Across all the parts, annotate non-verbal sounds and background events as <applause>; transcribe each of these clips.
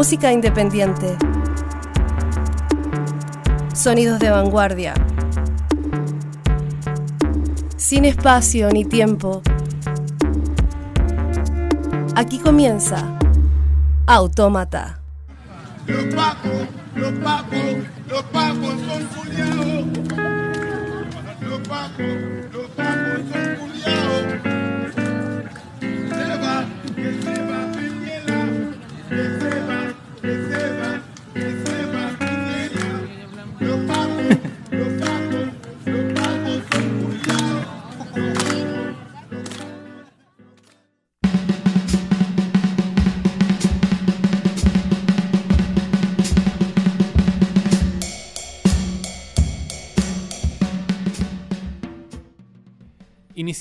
Música independiente. Sonidos de vanguardia. Sin espacio ni tiempo. Aquí comienza Autómata. Los pacos, los pacos, los pacos son culiados. Los pacos, los pacos son culiados.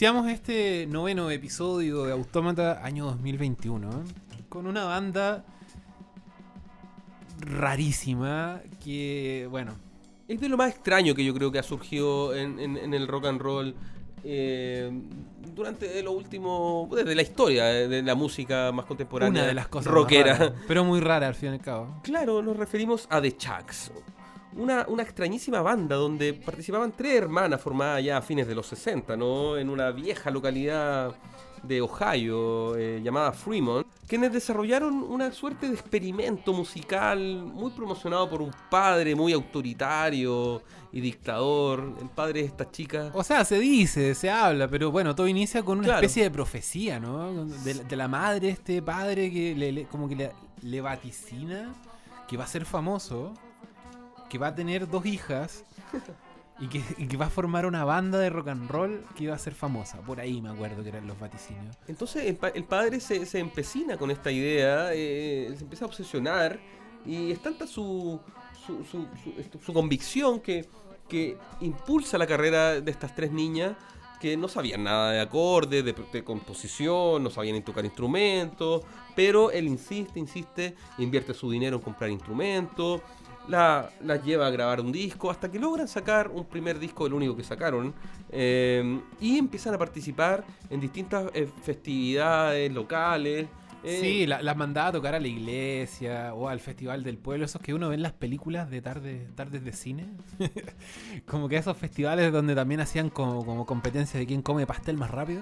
Iniciamos este noveno episodio de Autómata año 2021 ¿eh? con una banda rarísima que, bueno, Es de lo más extraño que yo creo que ha surgido en, en- en el rock and roll eh, durante lo último, desde la historia de, de la música más contemporánea. una de las cosas más rockera. raras, pero muy rara al fin y al cabo. Claro, nos referimos a The Chucks. Una, una extrañísima banda donde participaban tres hermanas formadas ya a fines de los 60, ¿no? En una vieja localidad de Ohio eh, llamada Fremont, quienes desarrollaron una suerte de experimento musical muy promocionado por un padre muy autoritario y dictador, el padre de esta chica. O sea, se dice, se habla, pero bueno, todo inicia con una Claro. especie de profecía, ¿no? De, la- de la madre, este padre que le, le- como que le, le vaticina que va a ser famoso, que va a tener dos hijas y que, va a formar una banda de rock and roll que va a ser famosa. Por ahí me acuerdo que eran los vaticinios. Entonces el, pa- el padre se, se empecina con esta idea, eh, se empieza a obsesionar y es tanta su, su, su- su- convicción que, que impulsa la carrera de estas tres niñas que no sabían nada de acordes, de, de composición, no sabían tocar instrumentos, pero él insiste, insiste, invierte su dinero en comprar instrumentos, la, las lleva a grabar un disco hasta que logran sacar un primer disco, el único que sacaron, eh, y empiezan a participar en distintas eh, festividades locales. eh, Sí, la- las mandaba a tocar a la iglesia o al festival del pueblo, esos que uno ve en las películas de tarde, tardes de cine. <laughs> como que esos festivales donde también hacían como, como competencia de quién come pastel más rápido.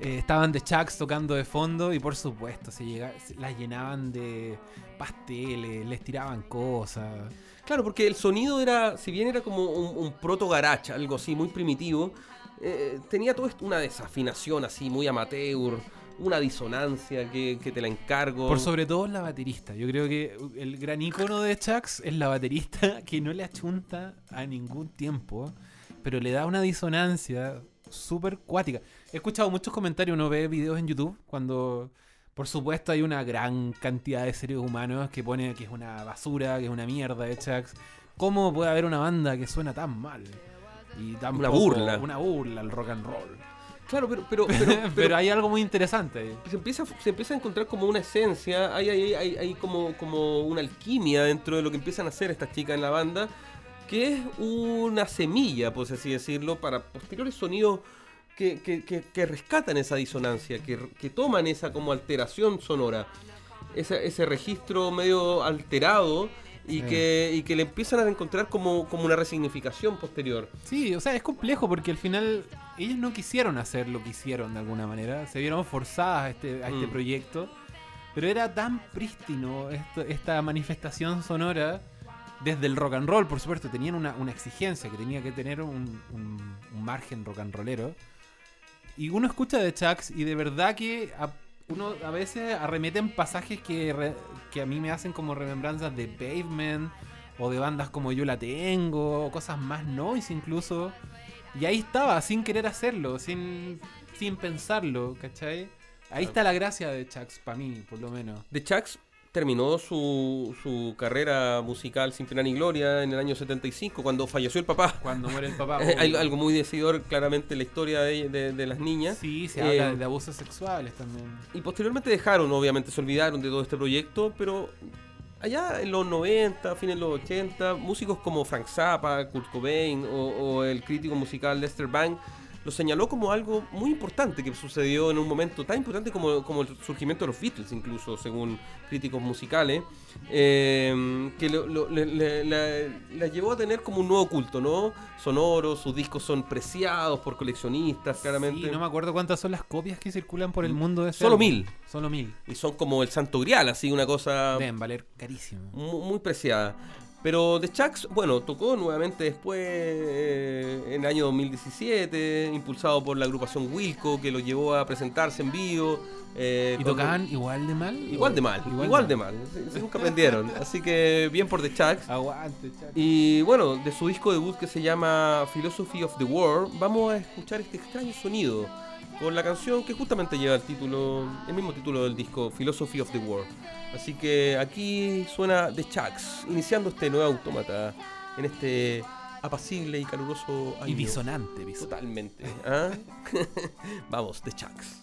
Eh, estaban de Chucks tocando de fondo y por supuesto se, llega- se las llenaban de pasteles, les tiraban cosas. Claro, porque el sonido era, si bien era como un, un proto garage, algo así muy primitivo, eh, tenía todo esto una desafinación así muy amateur, una disonancia que, que te la encargo. Por sobre todo la baterista. Yo creo que el gran icono de Chucks es la baterista <laughs> que no le achunta a ningún tiempo, pero le da una disonancia súper cuática. He escuchado muchos comentarios, uno ve videos en YouTube cuando, por supuesto, hay una gran cantidad de seres humanos que pone que es una basura, que es una mierda de Chucks. ¿Cómo puede haber una banda que suena tan mal? Y tan Una poco- burla. Una burla al rock and roll. Claro, pero, pero, pero, <laughs> Pero, pero hay algo muy interesante ahí. se, empieza, se empieza a encontrar como una esencia, hay, hay, hay, hay como, como una alquimia dentro de lo que empiezan a hacer estas chicas en la banda, que es una semilla, por así decirlo, para posteriores sonidos que, que- que- que rescatan esa disonancia, que, toman esa como alteración sonora, ese, ese registro medio alterado y, Sí. que, y que le empiezan a encontrar como, como una resignificación posterior. Sí, o sea, es complejo porque al final ellos no quisieron hacer lo que hicieron de alguna manera. Se vieron forzadas a este, a este Mm. proyecto. Pero era tan prístino esto- esta manifestación sonora desde el rock and roll, por supuesto, tenían una, una exigencia que tenía que tener un, un- un margen rock and rollero. Y uno escucha de Chucks y de verdad que a, uno a veces arremeten pasajes que, re- que a mí me hacen como remembranzas de Pavement o de bandas como Yo la tengo, o cosas más noise incluso. Y ahí estaba, sin querer hacerlo, sin, sin pensarlo, ¿cachai? Ahí está la gracia de Chucks, para mí, por lo menos. The Chucks terminó su, su carrera musical sin pena ni gloria en el año 75, cuando falleció el papá. Cuando muere el papá. Eh, <laughs> Hay algo muy decidor claramente en la historia de, de- de las niñas. Sí, se Eh, habla de abusos sexuales también. Y posteriormente dejaron, obviamente se olvidaron de todo este proyecto, pero allá en los 90, fines de los 80, músicos como Frank Zappa, Kurt Cobain o, o el crítico musical Lester Bank lo señaló como algo muy importante que sucedió en un momento tan importante como, como el surgimiento de los Beatles, incluso según críticos musicales, eh, que lo- lo- le, le- la- la llevó a tener como un nuevo culto, ¿no? Sonoro, sus discos son preciados por coleccionistas, claramente. Sí, no me acuerdo cuántas son las copias que circulan por el mundo de ese Solo álbum. mil. Solo mil. Y son como el santo grial, así, una cosa Deben valer carísimo. mu- muy, preciada. Pero The Chucks, bueno, tocó nuevamente después, eh, en el año 2017, impulsado por la agrupación Wilco, que lo llevó a presentarse en vivo. eh, ¿Y con- tocaban igual de mal? Igual de mal, igual, de mal. Sí, sí, nunca aprendieron. <laughs> Así que bien por The Chucks. Aguante, chacho. Y bueno, de su disco debut que se llama Philosophy of the War, vamos a escuchar este extraño sonido con la canción que justamente lleva el título, el mismo título del disco, Philosophy of the War. Así que aquí suena The Chucks, iniciando este nuevo autómata en este apacible y caluroso año. Y disonante, disonante. Totalmente. ¿ah? <laughs> Vamos, The Chucks.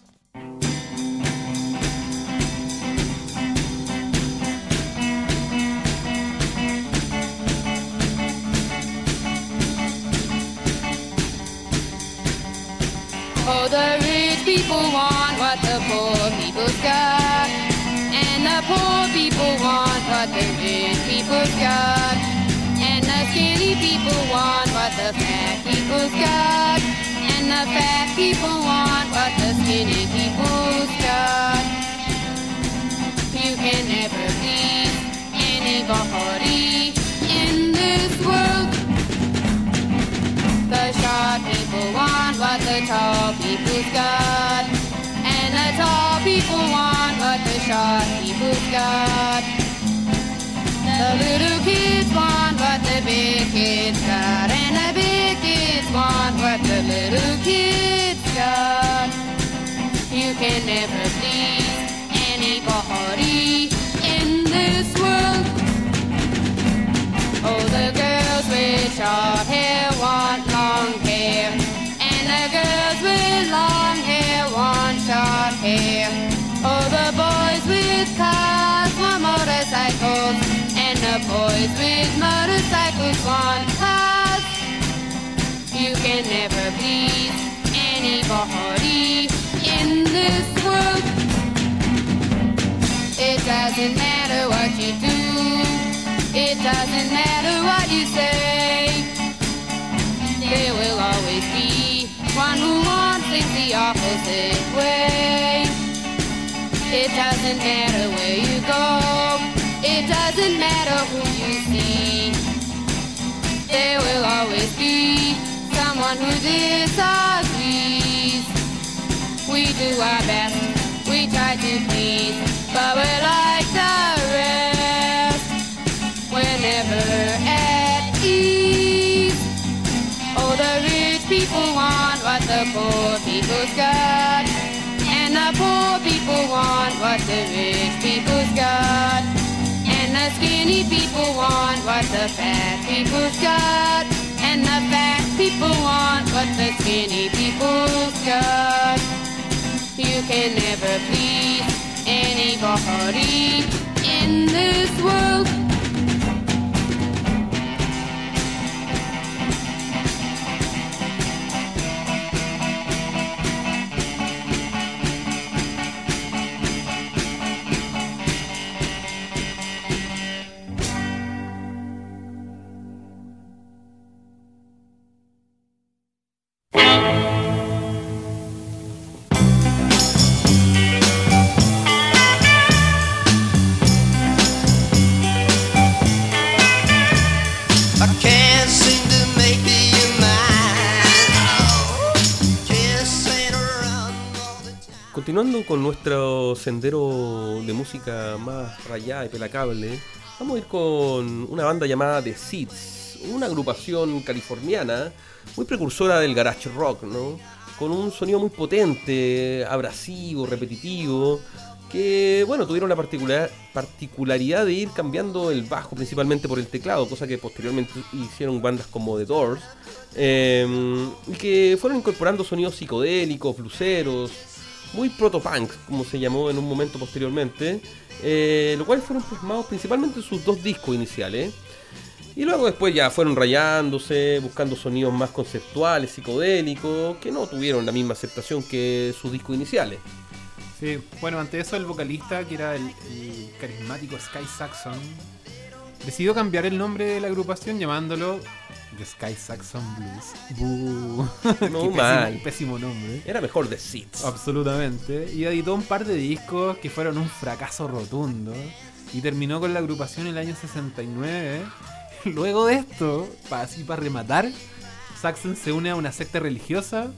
Oh, people want what the poor people's got. And the poor people want what the rich people's got. And the skinny people want what the fat people's got. And the fat people want what the skinny people's got. You can never please anybody in this world. Short people want what the tall people's got. And the tall people want what the short people's got. The little kids want what the big kids got. And the big kids want what the little kids got. You can never please anybody in this world. Oh, the girls with short hair want hair. Oh, the boys with cars want motorcycles. And the boys with motorcycles want cars. You can never please anybody in this world. It doesn't matter what you do. It doesn't matter what you say. There will always be one who things the opposite way. It doesn't matter where you go. It doesn't matter who you see. There will always be someone who disagrees. We do our best, we try to please, but we're like the poor people's got. And the poor people want what the rich people's got. And the skinny people want what the fat people's got. And the fat people want what the skinny people's got. You can never please anybody in this world. Continuando con nuestro sendero de música más rayada y pelacable, vamos a ir con una banda llamada The Seeds, una agrupación californiana muy precursora del garage rock, ¿no? Con un sonido muy potente, abrasivo, repetitivo, que bueno, tuvieron la particular- particularidad de ir cambiando el bajo principalmente por el teclado, cosa que posteriormente hicieron bandas como The Doors, eh, y que fueron incorporando sonidos psicodélicos, bluseros, muy protopunk, como se llamó en un momento posteriormente, eh, lo cual fueron plasmados principalmente en sus dos discos iniciales. Y luego después ya fueron rayándose, buscando sonidos más conceptuales, psicodélicos, que no tuvieron la misma aceptación que sus discos iniciales. Sí, bueno, ante eso el vocalista, que era el carismático Sky Saxon, decidió cambiar el nombre de la agrupación llamándolo The Sky Saxon Blues. Boo. <laughs> Qué No pésimo- mal. Pésimo nombre. Era mejor The Seeds. Absolutamente. Y editó un par de discos que fueron un fracaso rotundo. Y terminó con la agrupación en el año 69. <laughs> Luego de esto, para así para rematar, Saxon se une a una secta religiosa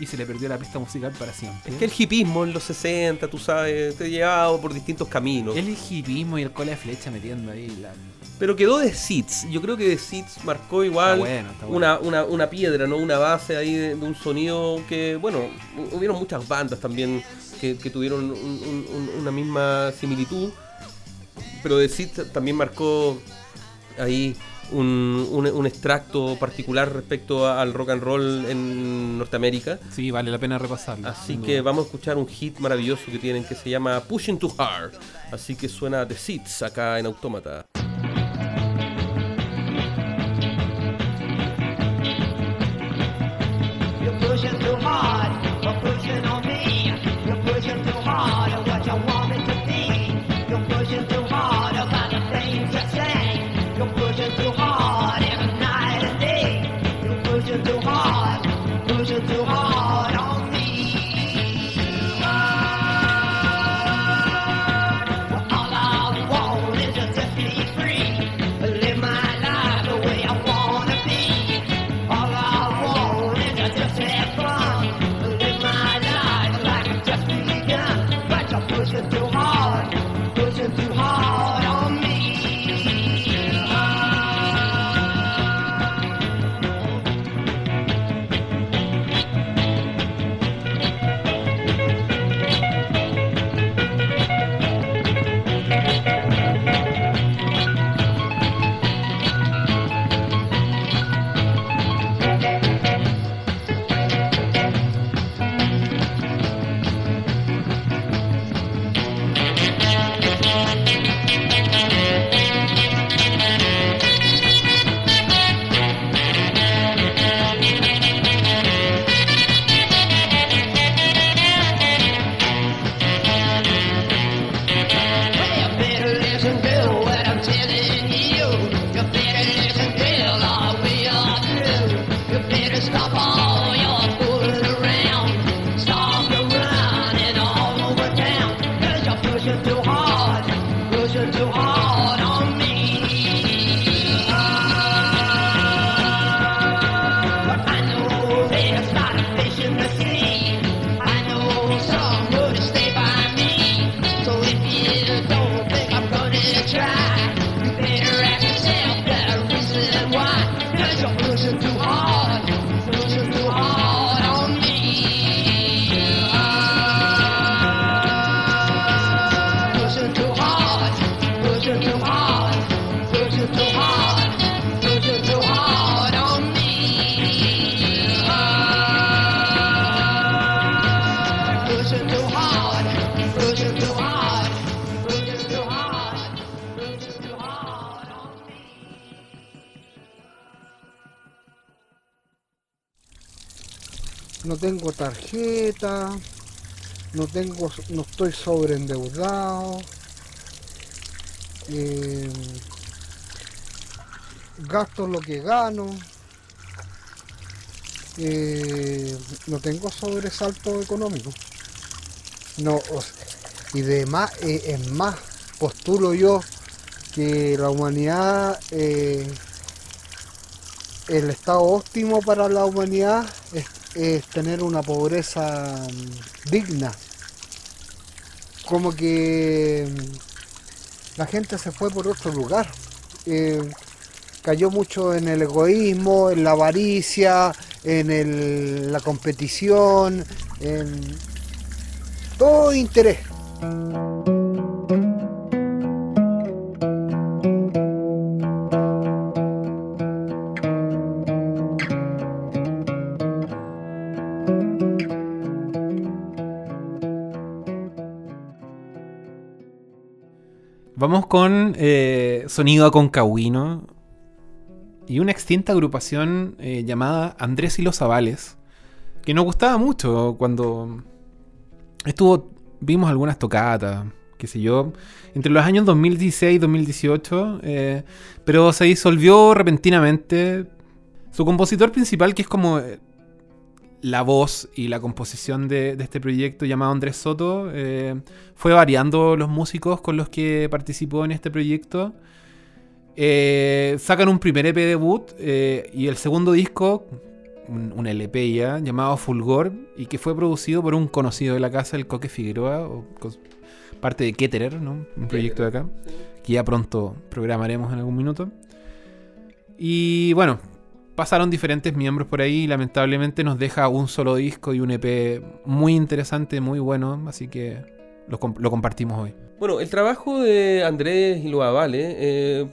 y se le perdió la pista musical para siempre. Es que el hipismo en los 60, tú sabes, te llevaba por distintos caminos. El hipismo y el cola de flecha metiendo ahí la... Pero quedó The Seeds. Yo creo que The Seeds marcó igual Está bueno, está bueno. Una, una, una piedra, ¿no? Una base ahí de, de un sonido que, bueno, hu- hubieron muchas bandas también que, que tuvieron un- un- un- una misma similitud. Pero The Seeds también marcó ahí un, un- un extracto particular respecto a- al rock and roll en Norteamérica. Sí, vale la pena repasarlo. Así que duda. vamos a escuchar un hit maravilloso que tienen que se llama Pushing Too Hard. Así que suena The Seeds acá en Autómata. Tarjeta, no tengo, no estoy sobreendeudado, eh, gasto lo que gano, eh, no tengo sobresalto económico. No, y de más, eh, es más, postulo yo que la humanidad eh, el estado óptimo para la humanidad es, es tener una pobreza mm, digna. Como que mm, la gente se fue por otro lugar. Eh, cayó mucho en el egoísmo, en la avaricia, en el- la competición, en todo interés. Con eh, sonido aconcagüino. y una extinta agrupación eh, llamada Andrés y los Avales, que nos gustaba mucho cuando estuvo, vimos algunas tocatas, qué sé yo, entre los años 2016 y 2018, eh, pero se disolvió repentinamente. Su compositor principal, que es como eh, la voz y la composición de, de este proyecto llamado Andrés Soto, eh, fue variando los músicos con los que participó en este proyecto. Eh, sacan un primer EP debut eh, y el segundo disco, un, un LP ya, llamado Fulgor, y que fue producido por un conocido de la casa, el Coque Figueroa, o parte de Ketterer, ¿no? un proyecto de acá, que ya pronto programaremos en algún minuto. Y bueno, pasaron diferentes miembros por ahí y lamentablemente nos deja un solo disco y un EP muy interesante, muy bueno, así que lo, comp- lo compartimos hoy. Bueno, el trabajo de Andrés y los Avales eh,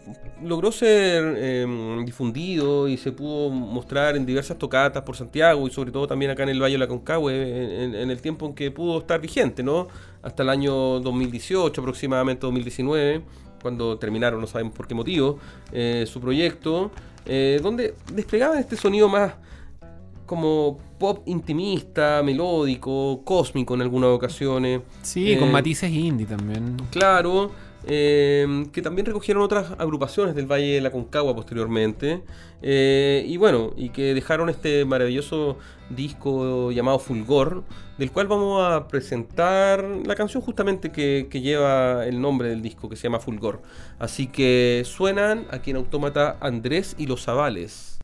logró ser eh, difundido y se pudo mostrar en diversas tocatas por Santiago y sobre todo también acá en el Valle de la Concagüe en, en el tiempo en que pudo estar vigente, ¿no? Hasta el año 2018, aproximadamente 2019, cuando terminaron, no sabemos por qué motivo, eh, su proyecto, eh, donde desplegaban este sonido más como pop intimista, melódico, cósmico en algunas ocasiones. Sí, Eh, con matices indie también. Claro, eh, que también recogieron otras agrupaciones del Valle de la Concagua posteriormente. eh, y bueno, y que dejaron este maravilloso disco llamado Fulgor, del cual vamos a presentar la canción justamente que, lleva el nombre del disco, que se llama Fulgor. Así que suenan aquí en Autómata Andrés y los Zavales.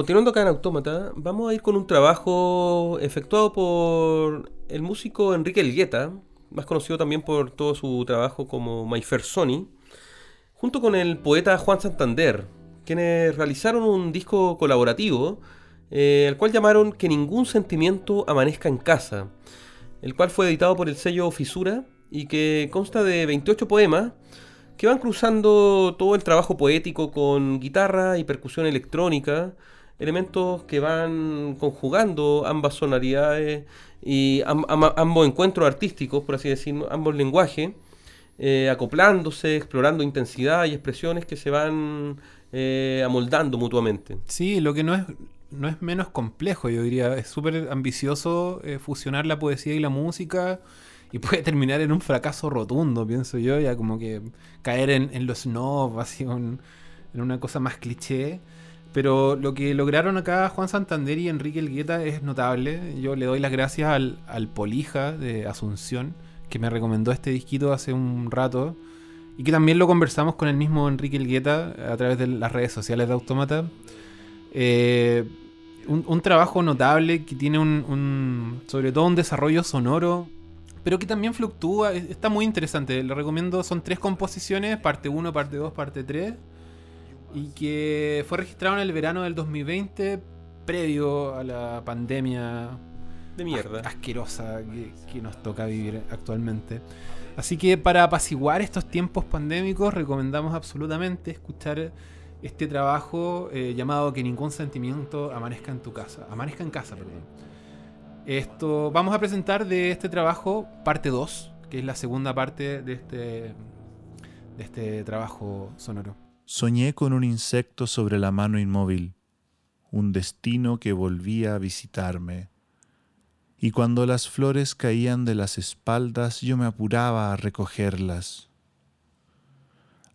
Continuando acá en Autómata, vamos a ir con un trabajo efectuado por el músico Enrique Elgueta, más conocido también por todo su trabajo como My Sony, junto con el poeta Juan Santander, quienes realizaron un disco colaborativo, eh, el cual llamaron Que ningún sentimiento amanezca en casa, el cual fue editado por el sello Fisura y que consta de 28 poemas que van cruzando todo el trabajo poético con guitarra y percusión electrónica, elementos que van conjugando ambas sonoridades y am- am- ambos encuentros artísticos, por así decirlo, ambos lenguajes, eh, acoplándose, explorando intensidad y expresiones que se van eh, amoldando mutuamente. Sí, lo que no es, no es menos complejo, yo diría. Es súper ambicioso eh, fusionar la poesía y la música y puede <laughs> terminar en un fracaso rotundo, pienso yo, ya como que caer en, en los snob, así, en, en una cosa más cliché. Pero lo que lograron acá Juan Santander y Enrique Elgueta es notable. Yo le doy las gracias al, Polija de Asunción, que me recomendó este disquito hace un rato. Y que también lo conversamos con el mismo Enrique Elgueta a través de las redes sociales de Autómata. Eh, un, trabajo notable que tiene un, un- sobre todo un desarrollo sonoro, pero que también fluctúa. es- Está muy interesante. Le recomiendo, son tres composiciones, parte 1, parte 2, parte 3. Y que fue registrado en el verano del 2020, previo a la pandemia De mierda. as- asquerosa que, que nos toca vivir actualmente. Así que para apaciguar estos tiempos pandémicos, recomendamos absolutamente escuchar este trabajo eh, llamado Que ningún sentimiento amanezca en tu casa. Amanezca en casa, perdón. Esto vamos a presentar de este trabajo parte 2, que es la segunda parte de este, de este trabajo sonoro. Soñé con un insecto sobre la mano inmóvil, un destino que volvía a visitarme. Y cuando las flores caían de las espaldas yo me apuraba a recogerlas.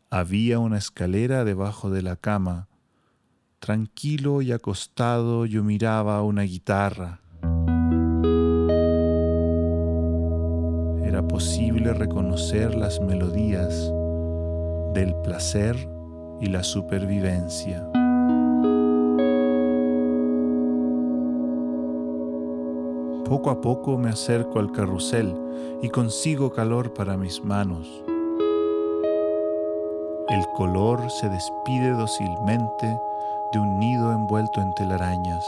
Había una escalera debajo de la cama. Tranquilo y acostado yo miraba una guitarra. Era posible reconocer las melodías del placer y la supervivencia. Poco a poco me acerco al carrusel y consigo calor para mis manos. El color se despide dócilmente de un nido envuelto en telarañas.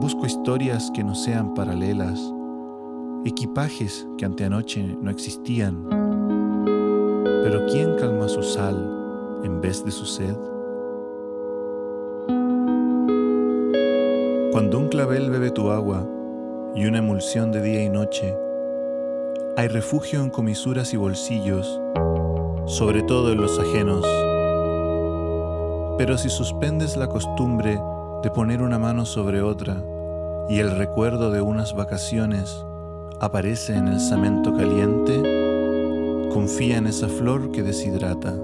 Busco historias que no sean paralelas, equipajes que anteanoche no existían. Pero ¿quién calma su sal en vez de su sed? Cuando un clavel bebe tu agua y una emulsión de día y noche, hay refugio en comisuras y bolsillos, sobre todo en los ajenos. Pero si suspendes la costumbre de poner una mano sobre otra y el recuerdo de unas vacaciones aparece en el samento caliente, confía en esa flor que deshidrata.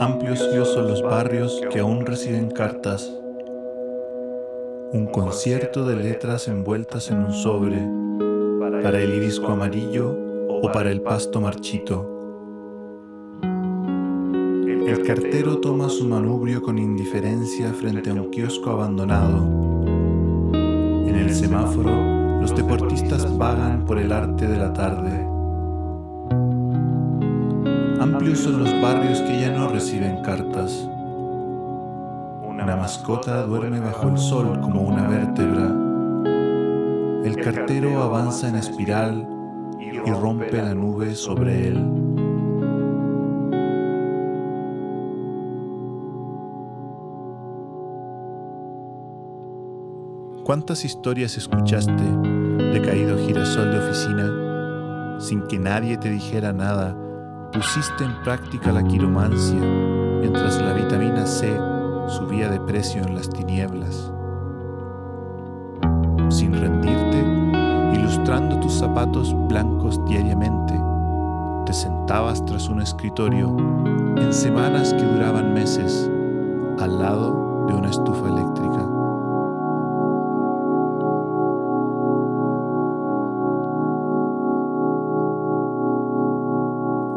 Amplios son los barrios que aún reciben cartas. Un concierto de letras envueltas en un sobre para el irisco amarillo o para el pasto marchito. El cartero toma su manubrio con indiferencia frente a un kiosco abandonado. En el semáforo, los deportistas vagan por el arte de la tarde. Amplios son los barrios que ya no reciben cartas. Una mascota duerme bajo el sol como una vértebra. El cartero avanza en espiral y rompe la nube sobre él. ¿Cuántas historias escuchaste de caído girasol de oficina sin que nadie te dijera nada? Pusiste en práctica la quiromancia mientras la vitamina C subía de precio en las tinieblas. Sin rendirte, ilustrando tus zapatos blancos diariamente, te sentabas tras un escritorio en semanas que duraban meses, al lado de una estufa eléctrica.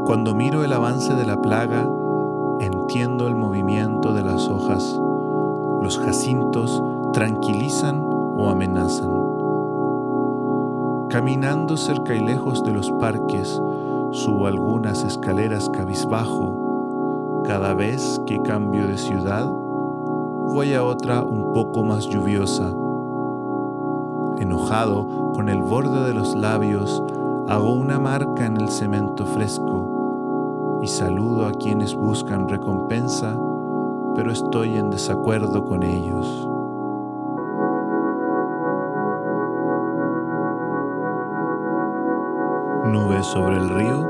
Cuando miro el avance de la plaga, entiendo el movimiento de las hojas. Los jacintos tranquilizan o amenazan. Caminando cerca y lejos de los parques, subo algunas escaleras cabizbajo. Cada vez que cambio de ciudad, voy a otra un poco más lluviosa. Enojado, con el borde de los labios, hago una marca en el cemento fresco y saludo a quienes buscan recompensa, pero estoy en desacuerdo con ellos. Nube sobre el río,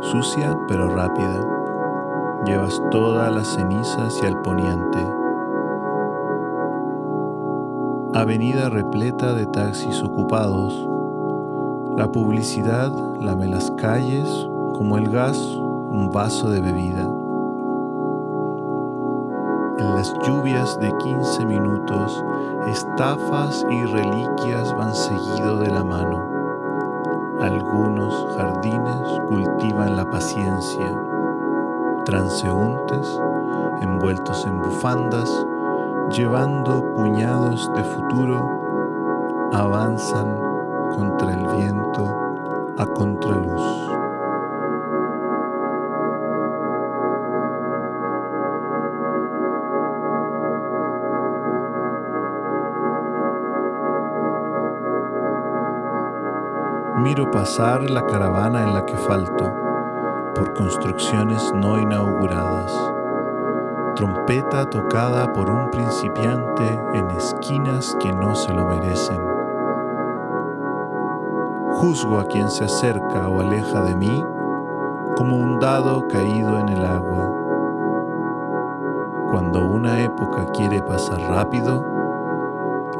sucia pero rápida. Llevas toda la ceniza hacia el poniente. Avenida repleta de taxis ocupados. La publicidad lame las calles como el gas un vaso de bebida. En las lluvias de 15 minutos, estafas y reliquias van seguido de la mano. Algunos jardines cultivan la paciencia. Transeúntes, envueltos en bufandas, llevando puñados de futuro, avanzan contra el viento a contraluz. Miro pasar la caravana en la que falto, por construcciones no inauguradas. Trompeta tocada por un principiante en esquinas que no se lo merecen. Juzgo a quien se acerca o aleja de mí como un dado caído en el agua. Cuando una época quiere pasar rápido,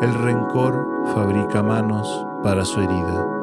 el rencor fabrica manos para su herida.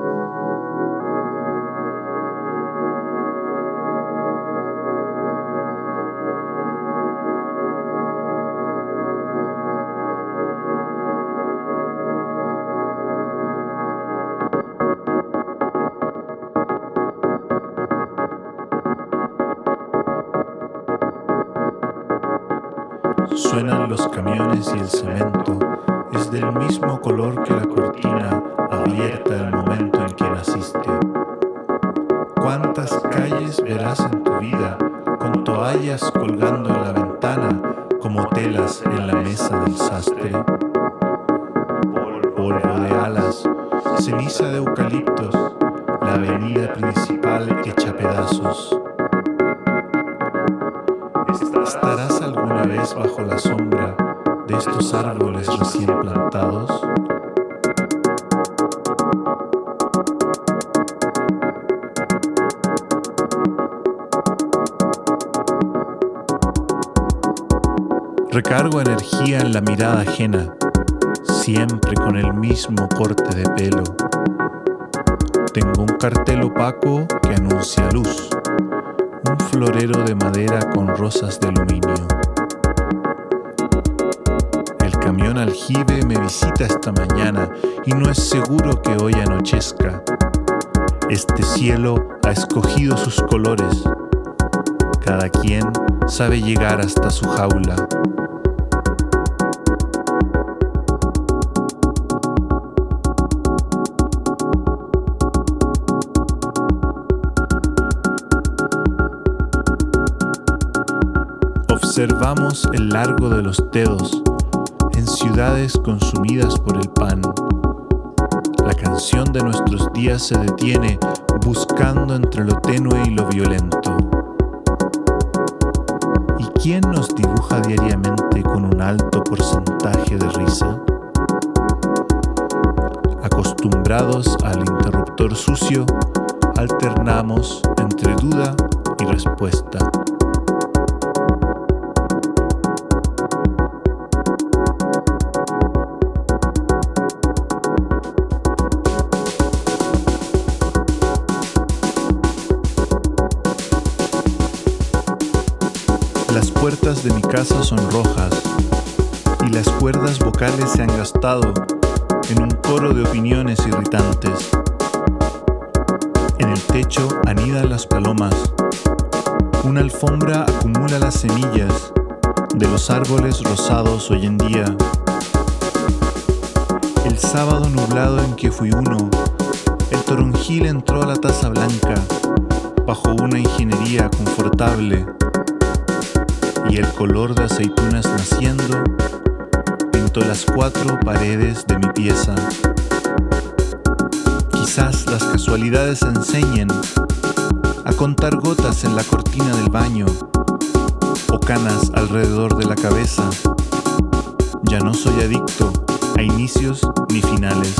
Siempre con el mismo corte de pelo. Tengo un cartel opaco que anuncia luz un florero de madera con rosas de aluminio. El camión aljibe me visita esta mañana y no es seguro que hoy anochezca. Este cielo ha escogido sus colores. Cada quien sabe llegar hasta su jaula. El largo de los dedos en ciudades consumidas por el pan. La canción de nuestros días se detiene buscando entre lo tenue y lo violento. ¿Y quién nos dibuja diariamente con un alto porcentaje de risa? Acostumbrados al interruptor sucio, alternamos entre duda y respuesta. Puertas de mi casa son rojas, y las cuerdas vocales se han gastado en un coro de opiniones irritantes. En el techo anidan las palomas. Una alfombra acumula las semillas de los árboles rosados hoy en día. El sábado nublado en que fui uno, el toronjil entró a la taza blanca bajo una ingeniería confortable y el color de aceitunas naciendo pintó las cuatro paredes de mi pieza. Quizás las casualidades enseñen a contar gotas en la cortina del baño o canas alrededor de la cabeza. Ya no soy adicto a inicios ni finales.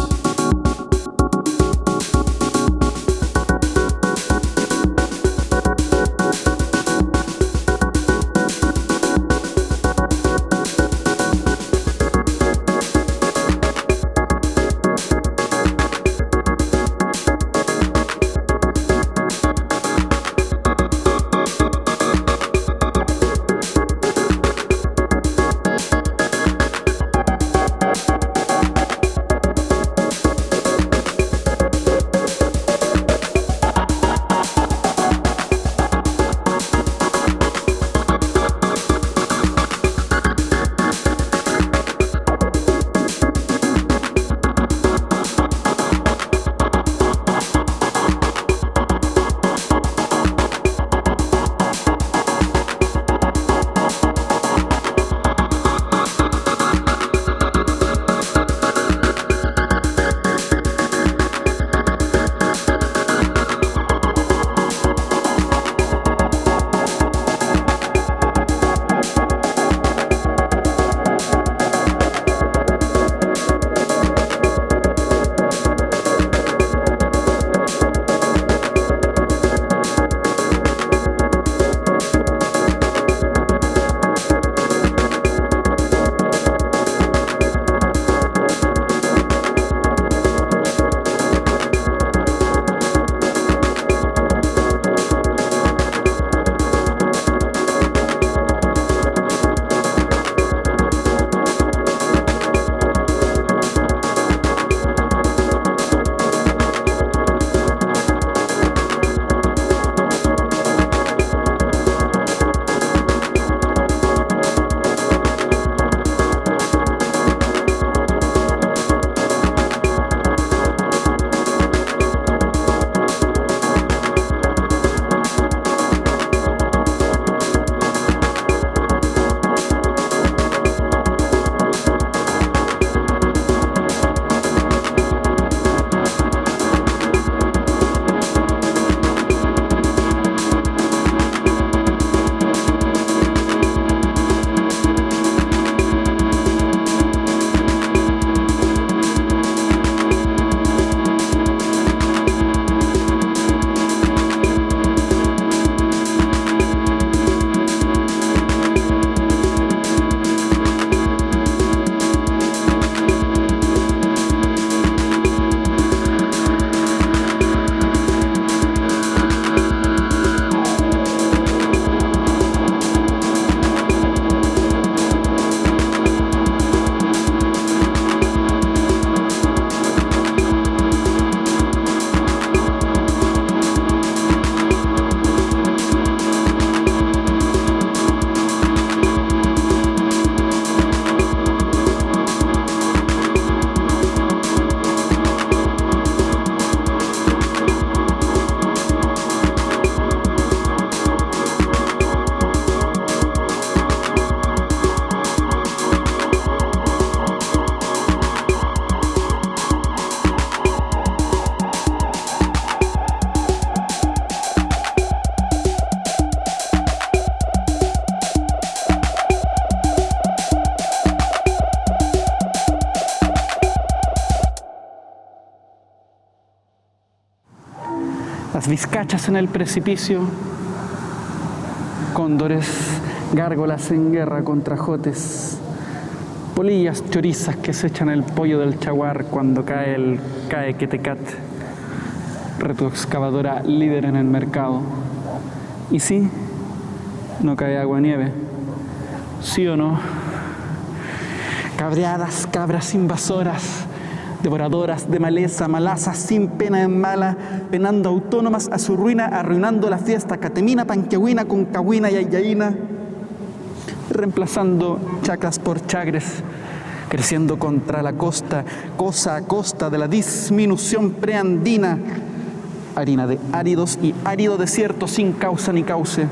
Vizcachas en el precipicio, cóndores, gárgolas en guerra contra jotes, polillas chorizas que se echan el pollo del chaguar cuando cae el cae quetecat, retroexcavadora líder en el mercado. Y sí, no cae agua nieve, sí o no. Cabreadas cabras invasoras, devoradoras de maleza, malazas sin pena en mala, penando autónomas a su ruina, arruinando la fiesta, catemina, panquehuina, concahuina y ayaína, reemplazando chacras por chagres, creciendo contra la costa, cosa a costa de la disminución preandina, harina de áridos y árido desierto sin causa ni cauce.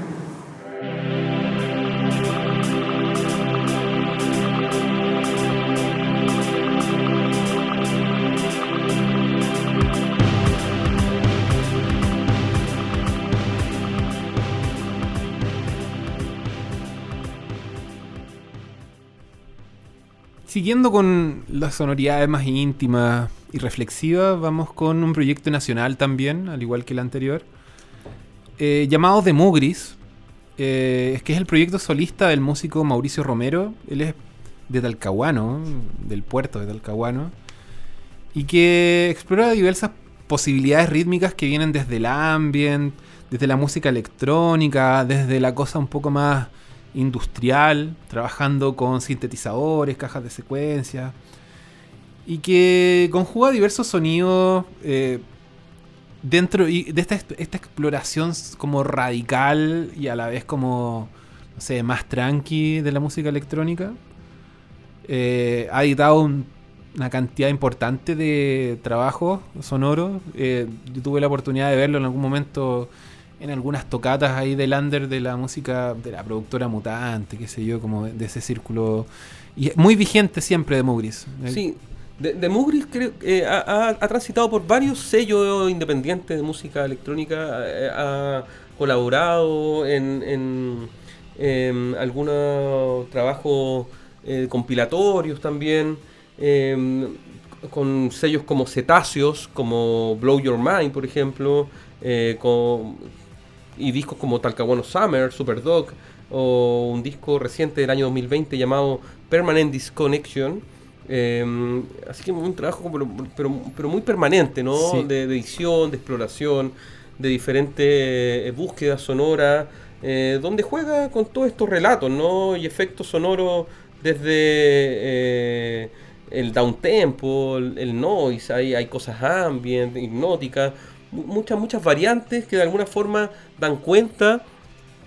Siguiendo con las sonoridades más íntimas y reflexivas, vamos con un proyecto nacional también, al igual que el anterior, eh, llamado The Mugris, eh, que es el proyecto solista del músico Mauricio Romero. Él es de Talcahuano, del puerto de Talcahuano, y que explora diversas posibilidades rítmicas que vienen desde el ambient, desde la música electrónica, desde la cosa un poco más industrial, trabajando con sintetizadores, cajas de secuencia, y que conjuga diversos sonidos eh, dentro de esta, esta exploración como radical y a la vez como, no sé, más tranqui de la música electrónica. Eh, ha editado un- una cantidad importante de trabajos sonoros. Eh, yo tuve la oportunidad de verlo en algún momento en algunas tocatas ahí del under de la música de la productora mutante, qué sé yo, como de, ese círculo. Y muy vigente siempre de Mugris. Eh, Sí, de, Mugris creo que ha, transitado por varios sellos independientes de música electrónica, eh, ha colaborado en, en, en algunos trabajos eh, compilatorios también, eh, con sellos como Cetáceos, como Blow Your Mind, por ejemplo, eh, con, y discos como Talcahuano Summer, Superdog, o un disco reciente del año 2020 llamado Permanent Disconnection. Eh, así que un trabajo pero, pero, pero muy permanente, ¿no? Sí. De, de edición, de exploración, de diferentes eh, búsquedas sonoras, eh, donde juega con todos estos relatos, ¿no? Y efectos sonoros desde eh, el downtempo, el, el noise, hay, hay cosas ambient, hipnóticas, muchas, muchas variantes que de alguna forma dan cuenta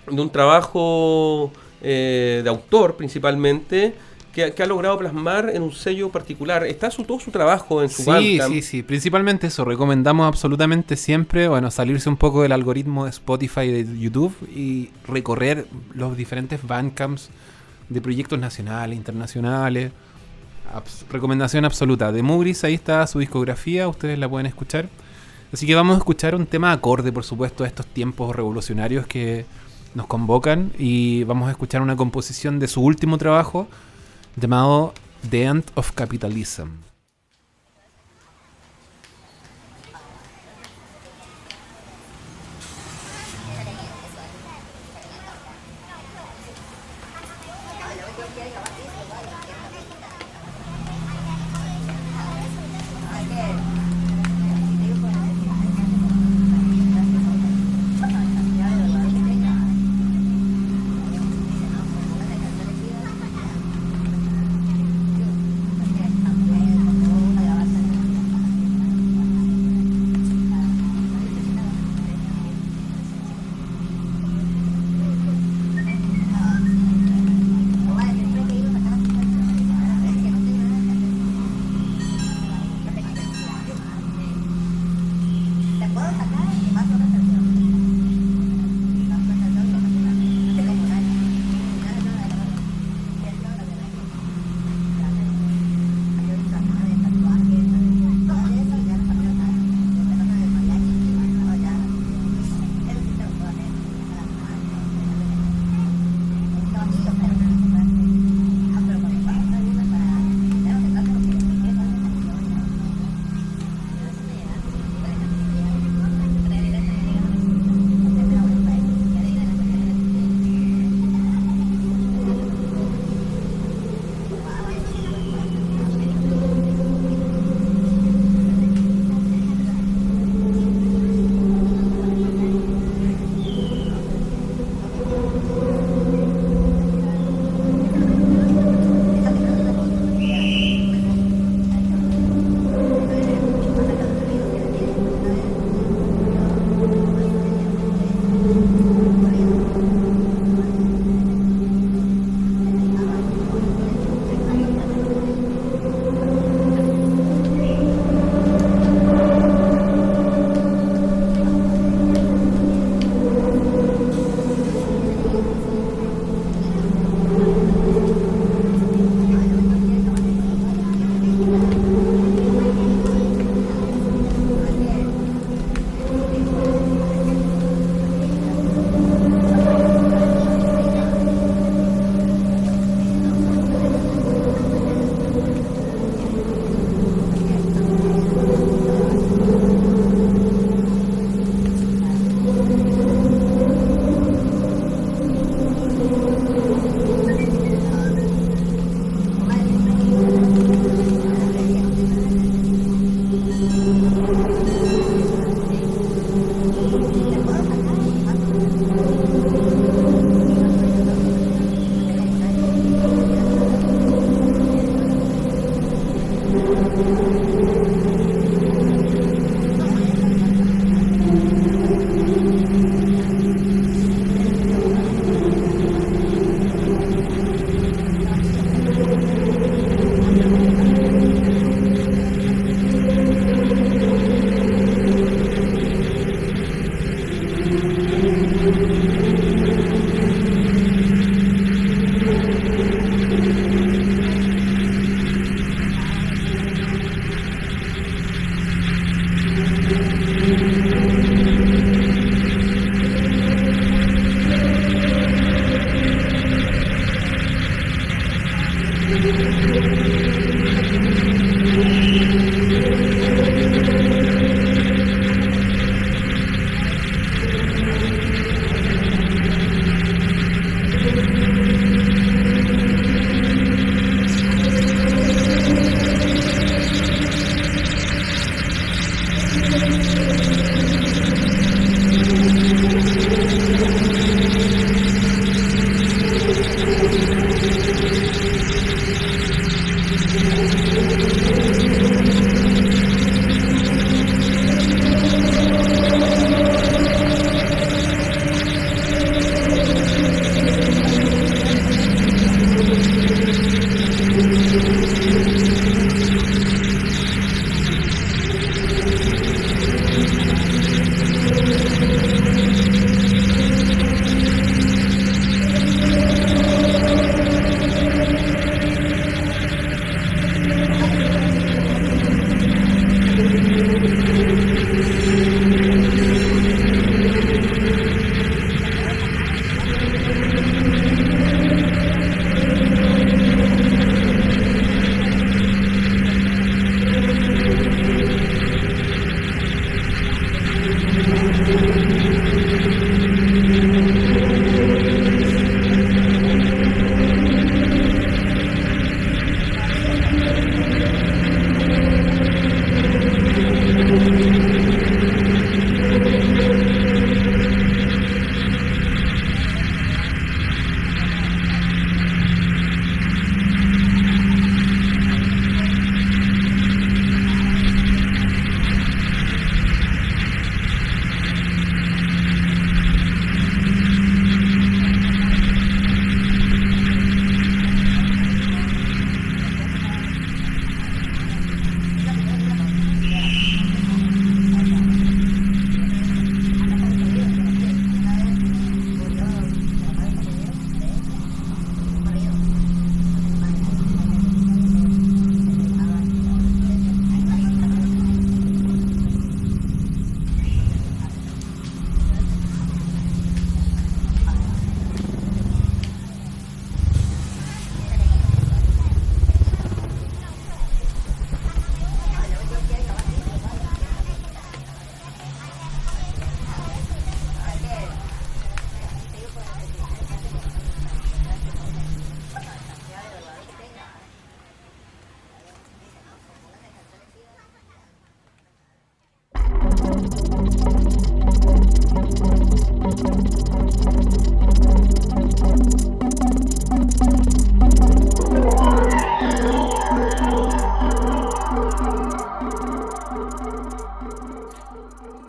de un trabajo eh, de autor principalmente que, ha- que ha logrado plasmar en un sello particular. Está su, todo su trabajo en su Sí, Bandcamp. sí, sí. Principalmente eso. Recomendamos absolutamente siempre, bueno, salirse un poco del algoritmo de Spotify y de YouTube y recorrer los diferentes bandcamps de proyectos nacionales, internacionales. Abs- recomendación absoluta. De Mugris, ahí está su discografía, ustedes la pueden escuchar. Así que vamos a escuchar un tema acorde, por supuesto, a estos tiempos revolucionarios que nos convocan. Y vamos a escuchar una composición de su último trabajo llamado The End of Capitalism.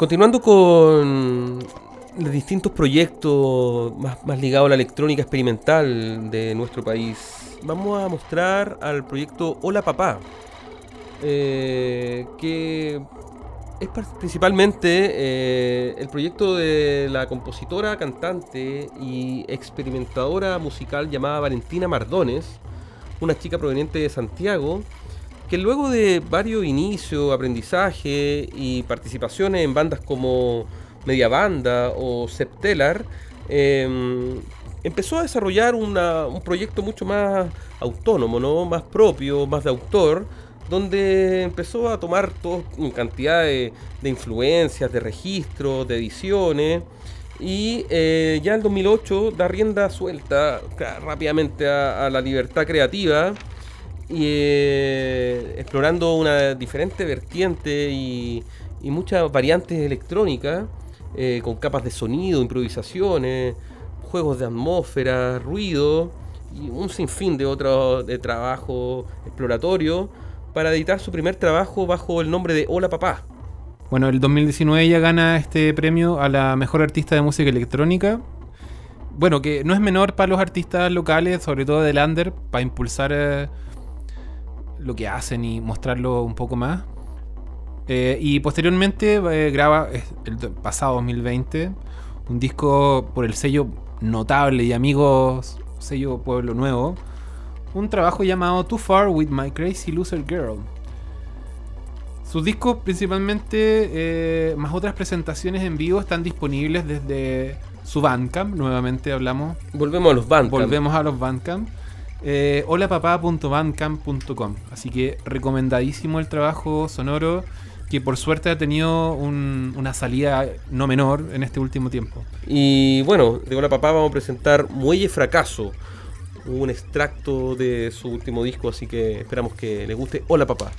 Continuando con los distintos proyectos más, ligados a la electrónica experimental de nuestro país, vamos a mostrar al proyecto Hola Papá, eh, que es principalmente eh, el proyecto de la compositora, cantante y experimentadora musical llamada Valentina Mardones, una chica proveniente de Santiago, que luego de varios inicios, aprendizaje y participaciones en bandas como Media Banda o Septelar, eh, empezó a desarrollar un proyecto mucho más autónomo, ¿no? más propio, más de autor, donde empezó a tomar todo, una cantidad de, influencias, de registros, de ediciones. Y eh, ya en 2008 da rienda suelta rápidamente a la libertad creativa y eh, explorando una diferente vertiente y, muchas variantes electrónicas eh, con capas de sonido, improvisaciones, juegos de atmósfera, ruido y un sinfín de otros de trabajo exploratorio para editar su primer trabajo bajo el nombre de Hola Papá. Bueno, el 2019 ella gana este premio a la mejor artista de música electrónica. Bueno, que no es menor para los artistas locales, sobre todo del under, para impulsar eh, lo que hacen y mostrarlo un poco más. Eh, y posteriormente eh, graba el do- pasado 2020 un disco por el sello notable y amigos, sello Pueblo Nuevo, un trabajo llamado Too Far with My Crazy Loser Girl. Sus discos principalmente, eh, más otras presentaciones en vivo, están disponibles desde su Bandcamp. Nuevamente hablamos. Volvemos a los Bandcamp. Volvemos a los Bandcamp. Eh, holapapá.bandcamp.com. Así que recomendadísimo el trabajo sonoro que por suerte ha tenido un- una salida no menor en este último tiempo. Y bueno, de Hola Papá vamos a presentar Muelle Fracaso, un extracto de su último disco, así que esperamos que les guste Hola Papá.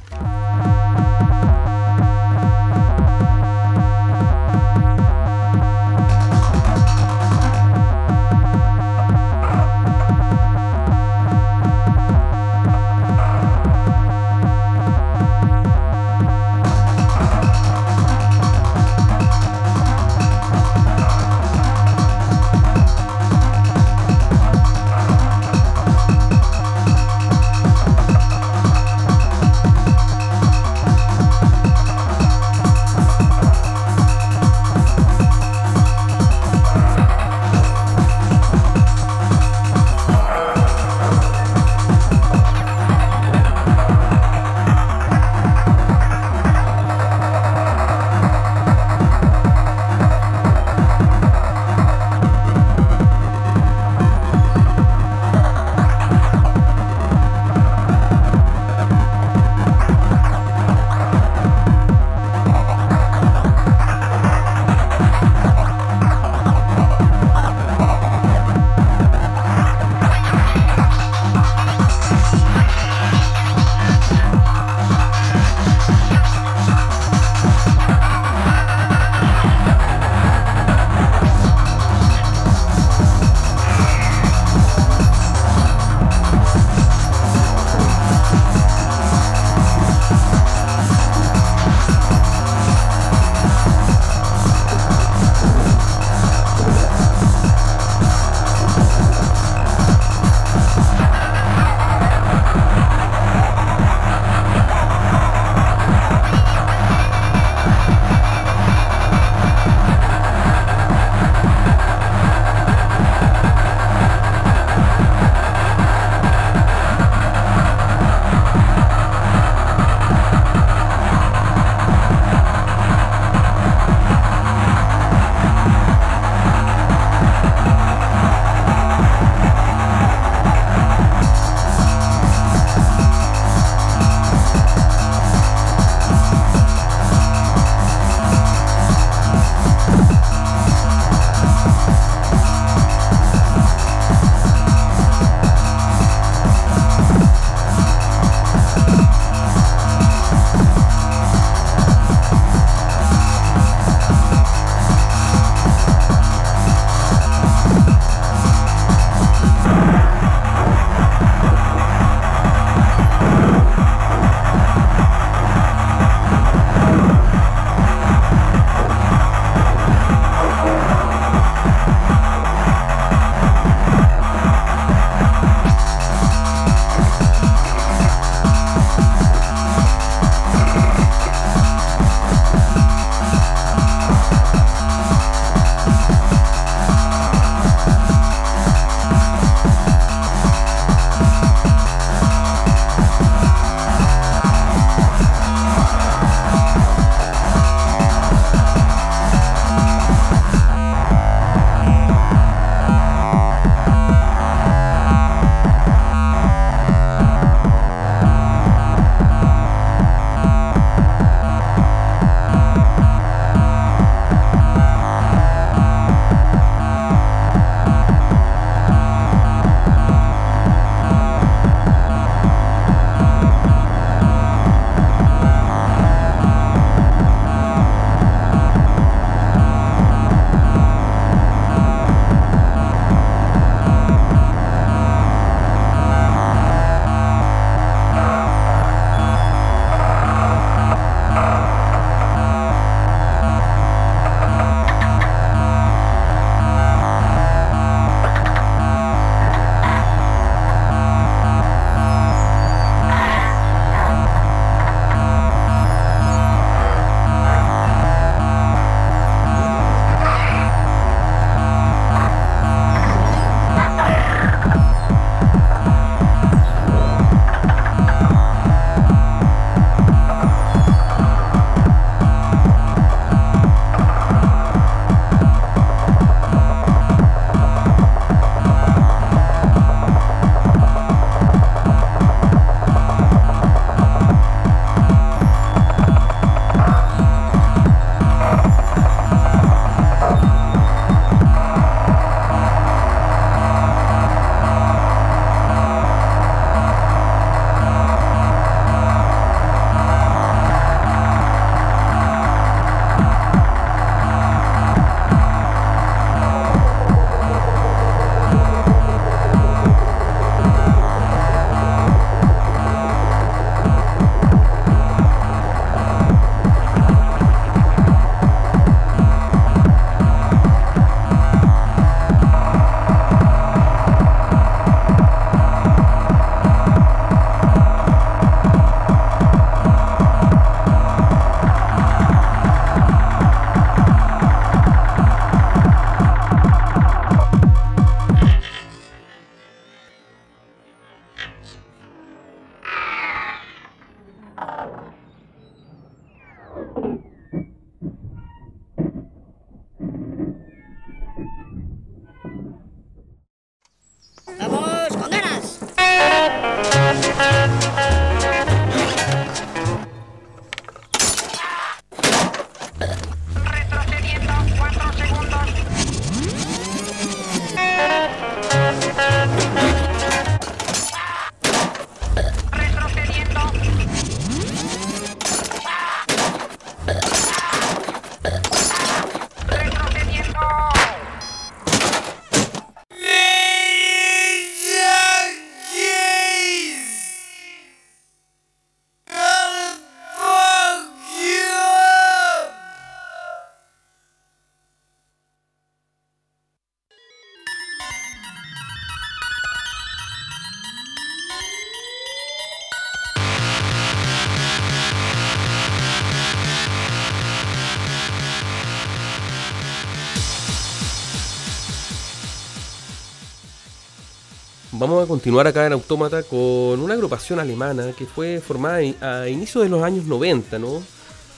Vamos a continuar acá en Autómata con una agrupación alemana que fue formada a inicios de los años 90, ¿no?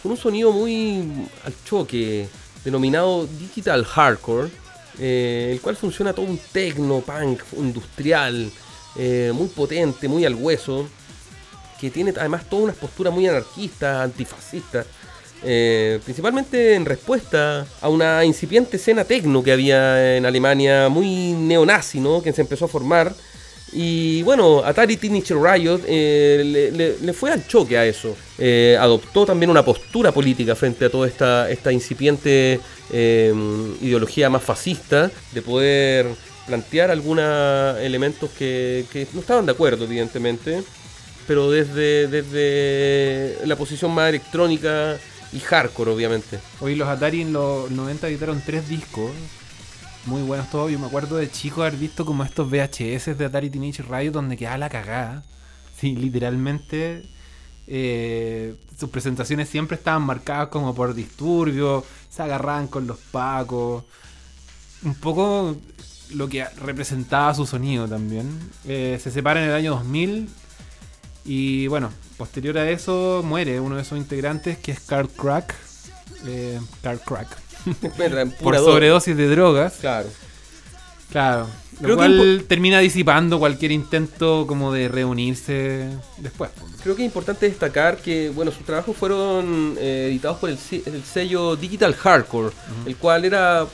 Con un sonido muy al choque, denominado Digital Hardcore, eh, el cual funciona todo un techno, punk, industrial, eh, muy potente, muy al hueso, que tiene además toda una postura muy anarquista, antifascista, eh, principalmente en respuesta a una incipiente escena techno que había en Alemania, muy neonazi, ¿no? Que se empezó a formar. Y bueno, Atari Teenage Riot eh, le, le- fue al choque a eso. Eh, adoptó también una postura política frente a toda esta, esta incipiente eh, ideología más fascista, de poder plantear algunos elementos que, que no estaban de acuerdo, evidentemente, pero desde, desde la posición más electrónica y hardcore, obviamente. Hoy los Atari en los 90 editaron tres discos. Muy buenos todos. Yo me acuerdo de chico haber visto como estos VHS de Atari Teenage Riot donde quedaba la cagada. <laughs> Sí, literalmente. eh, sus presentaciones siempre estaban marcadas como por disturbios. Se agarraban con los pacos. Un poco lo que representaba su sonido también. Eh, se separa en el año 2000. Y bueno, posterior a eso muere uno de sus integrantes que es Carl Crack. Eh, Carl Crack. <laughs> Por sobredosis de drogas. Claro. Claro. Lo Creo que cual termina disipando cualquier intento como de reunirse después. Creo que es importante destacar que bueno sus trabajos fueron eh, editados por el, el sello Digital Hardcore, el cual era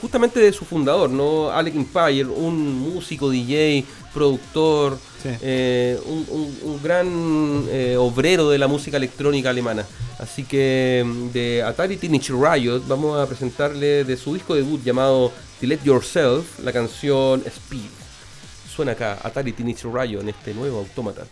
justamente de su fundador, ¿no? Alec Empire, un músico, DJ, productor, Eh, un, gran eh, obrero de la música electrónica alemana. Así que mm, de Atari Teenage Riot vamos a presentarle de su disco debut llamado Delete Yourself la canción Speed. Suena acá Atari Teenage Riot en este nuevo autómata.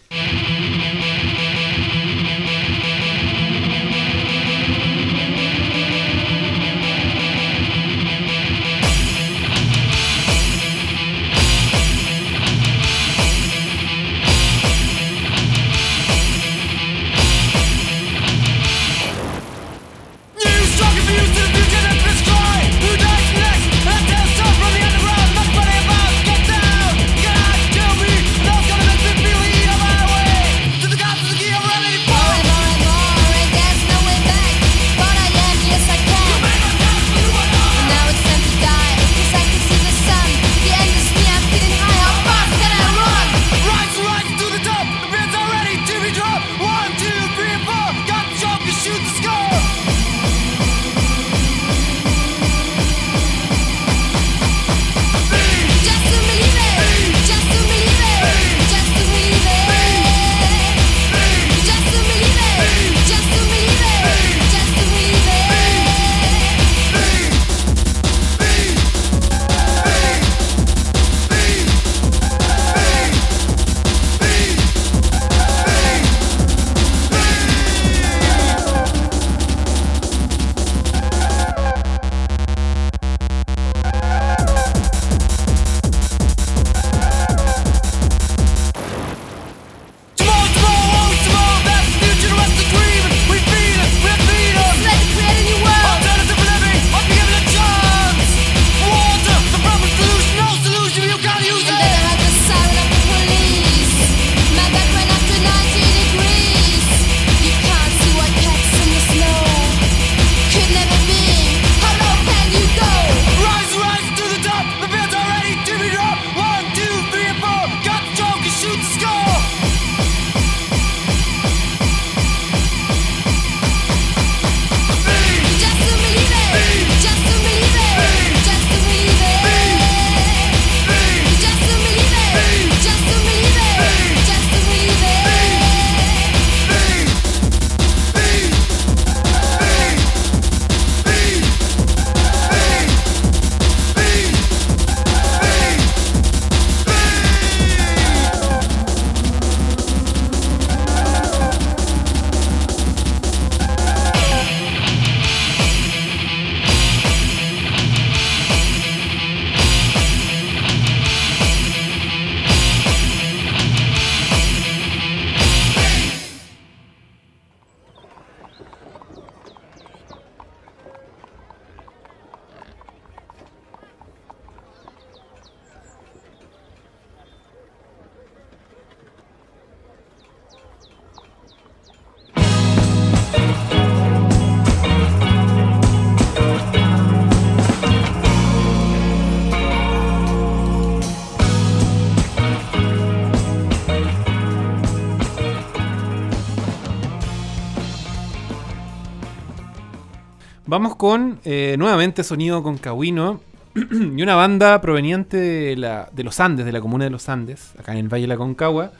Con eh, nuevamente sonido con Cahuino <clears throat> y una banda proveniente de, la- de los Andes, de la comuna de los Andes, acá en el Valle de la Concagua,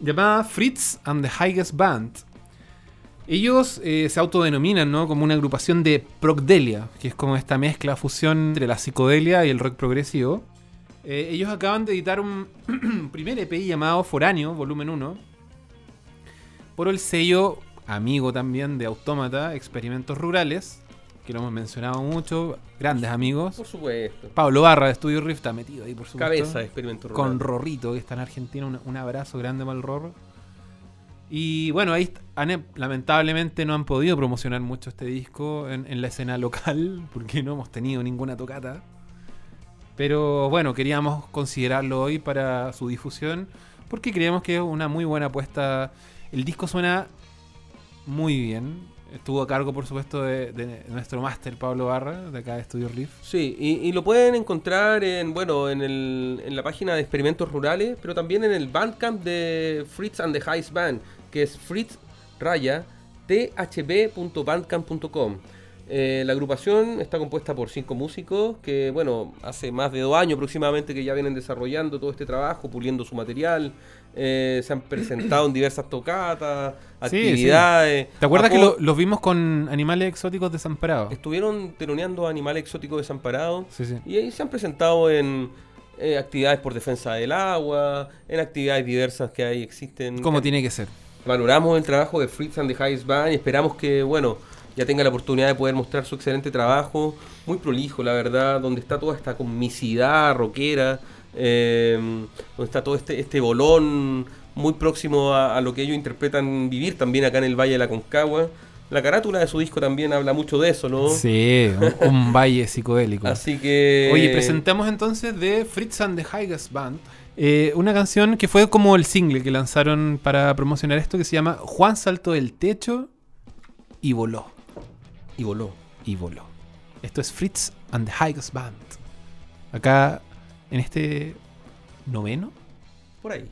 llamada Fritz and the Highest Band. Ellos eh, se autodenominan ¿no? como una agrupación de Procdelia, que es como esta mezcla, fusión entre la psicodelia y el rock progresivo. Eh, ellos acaban de editar un <clears throat> primer EP llamado Foráneo, volumen 1, por el sello amigo también de Autómata, Experimentos Rurales, que lo hemos mencionado mucho, grandes amigos. Por supuesto. Pablo Barra de Studio Rift está metido ahí, por supuesto. Cabeza de Experimento Rural. Con Rorrito, que está en Argentina. Un, un abrazo grande para el Rorro. Y bueno, ahí han- lamentablemente no han podido promocionar mucho este disco en, en la escena local, <laughs> porque no hemos tenido ninguna tocata. Pero bueno, queríamos considerarlo hoy para su difusión, porque creemos que es una muy buena apuesta. El disco suena muy bien. Estuvo a cargo, por supuesto, de, nuestro máster Pablo Barra, de acá de Studio Riff. Sí, y, y lo pueden encontrar en, bueno, en, el, en la página de Experimentos Rurales, pero también en el Bandcamp de Fritz and the Heist Band, que es fritz raya thb.bandcamp.com. Eh, la agrupación está compuesta por cinco músicos que, bueno, hace más de dos años aproximadamente que ya vienen desarrollando todo este trabajo, puliendo su material. Eh, se han presentado en diversas tocatas, Sí, sí. actividades. ¿Te acuerdas que lo- los vimos con animales exóticos desamparados? Estuvieron teloneando animales exóticos desamparados. Sí, sí. Y ahí se han presentado en eh, actividades por defensa del agua, en actividades diversas que ahí existen. Como tiene que ser. Valoramos el trabajo de Fritz and the Highest Band y esperamos que, bueno, ya tenga la oportunidad de poder mostrar su excelente trabajo. Muy prolijo, la verdad, donde está toda esta comicidad rockera, eh, donde está todo este, este bolón muy próximo a, a lo que ellos interpretan vivir también acá en el Valle de la Concagua. La carátula de su disco también habla mucho de eso, ¿no? Sí, un, un <laughs> valle psicodélico. Así que... Oye, presentamos entonces de Fritz and the Highest Band. eh, una canción que fue como el single que lanzaron para promocionar esto que se llama Juan saltó del techo y voló. Y voló. Y voló. Esto es Fritz and the Highest Band. Acá en este noveno. Por ahí.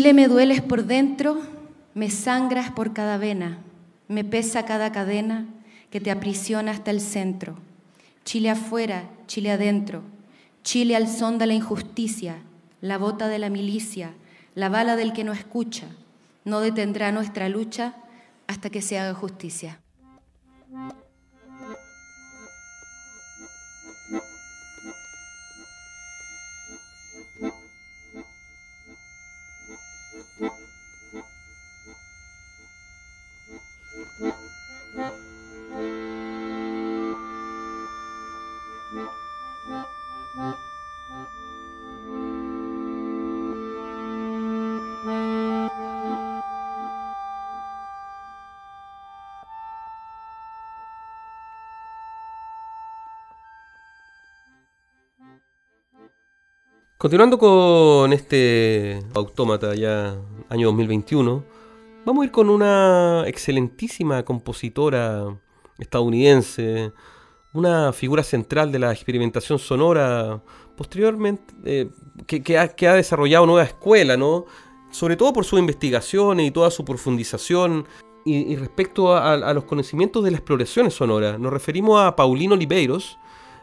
Chile me dueles por dentro, me sangras por cada vena, me pesa cada cadena que te aprisiona hasta el centro. Chile afuera, Chile adentro, Chile al son de la injusticia, la bota de la milicia, la bala del que no escucha, no detendrá nuestra lucha hasta que se haga justicia. Continuando con este autómata ya año 2021, vamos a ir con una excelentísima compositora estadounidense, una figura central de la experimentación sonora, posteriormente, eh, que, ha, que ha desarrollado nueva escuela, ¿no? Sobre todo por sus investigaciones y toda su profundización y, respecto a, a los conocimientos de las exploraciones sonoras. Nos referimos a Paulino Oliveiros,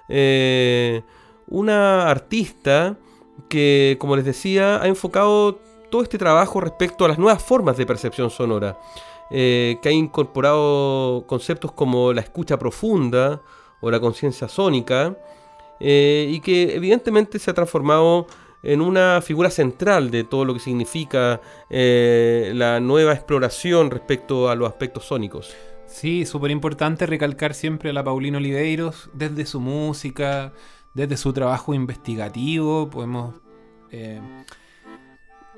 eh, una artista que, como les decía, ha enfocado todo este trabajo respecto a las nuevas formas de percepción sonora, eh, que ha incorporado conceptos como la escucha profunda o la conciencia sónica, eh, y que evidentemente se ha transformado en una figura central de todo lo que significa eh, la nueva exploración respecto a los aspectos sónicos. Sí, súper importante recalcar siempre a la Paulina Oliveiros desde su música, desde su trabajo investigativo. Podemos. eh,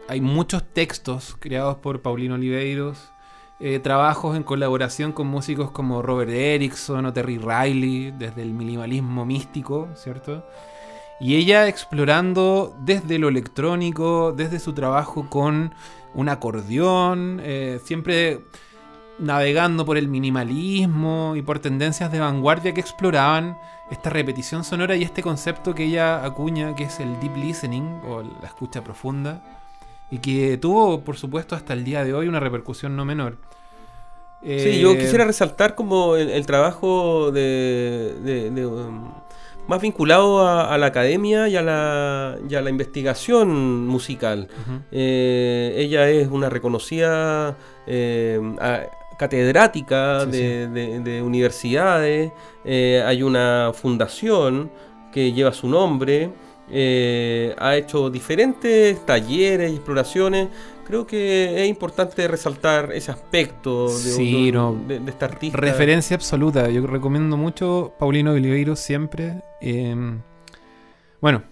hay muchos textos creados por Paulino Oliveiros, eh, trabajos en colaboración con músicos como Robert Erickson o Terry Riley, desde el minimalismo místico, ¿cierto? Y ella explorando desde lo electrónico, desde su trabajo con un acordeón, eh, siempre navegando por el minimalismo y por tendencias de vanguardia que exploraban esta repetición sonora y este concepto que ella acuña, que es el deep listening o la escucha profunda, y que tuvo, por supuesto, hasta el día de hoy una repercusión no menor. Sí, yo Eh, quisiera resaltar como el, el trabajo de, de- de, um, más vinculado a, a la academia y a la, y a la investigación musical. Eh, ella es una reconocida eh, a- catedrática Sí, de, de- de universidades, eh, hay una fundación que lleva su nombre, eh, ha hecho diferentes talleres y exploraciones. Creo que es importante resaltar ese aspecto de, Sí, no. de- de esta artista. Referencia absoluta. Yo recomiendo mucho Paulino Oliveiros siempre. Eh, bueno,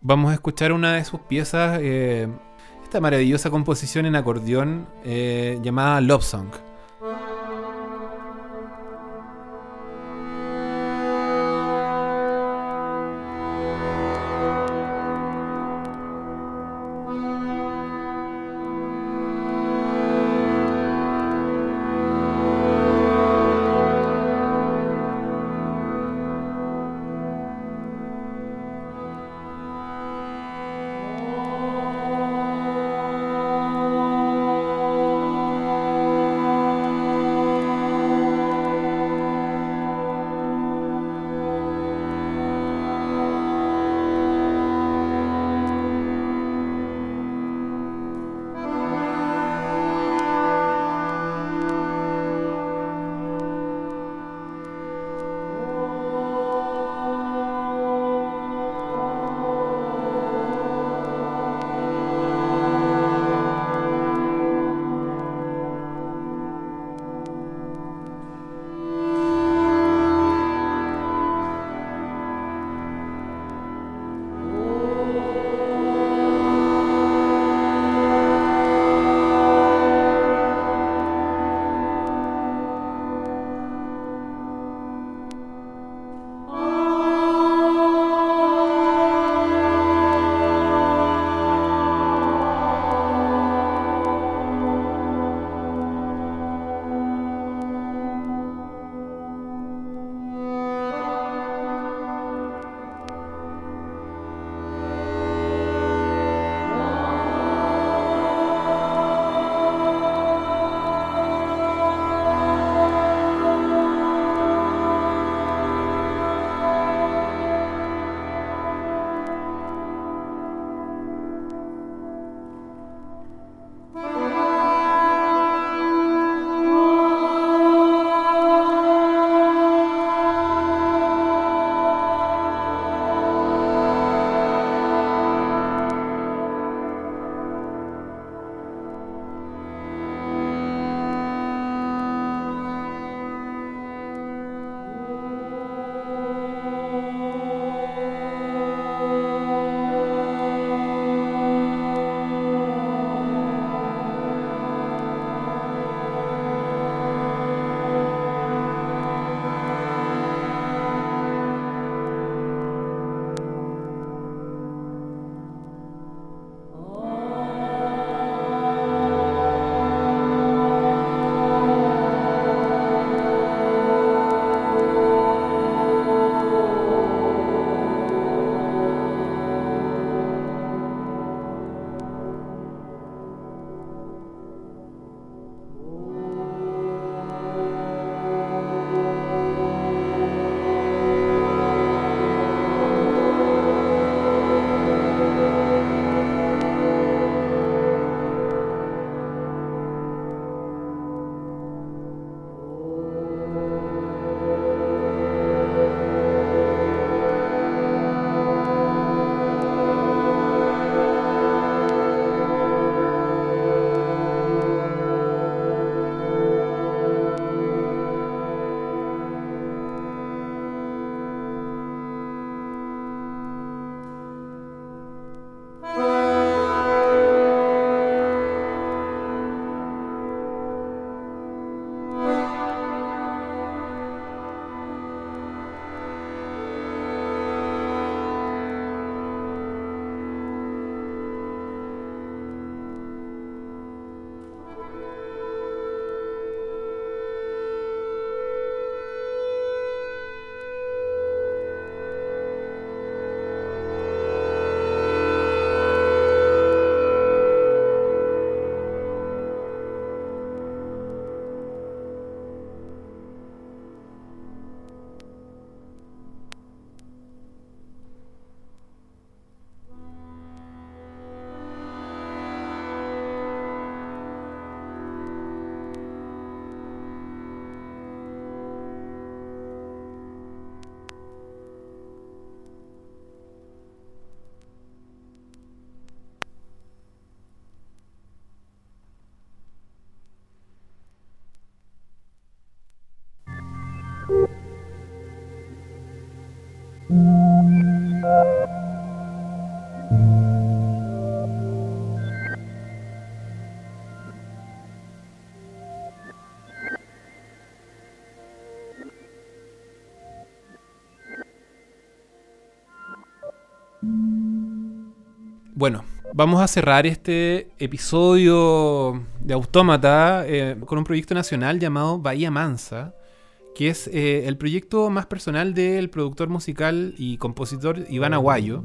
vamos a escuchar una de sus piezas. eh, esta maravillosa composición en acordeón llamada Love Song. Bueno, vamos a cerrar este episodio de Autómata eh, con un proyecto nacional llamado Bahía Mansa, que es eh, el proyecto más personal del productor musical y compositor Iván Aguayo,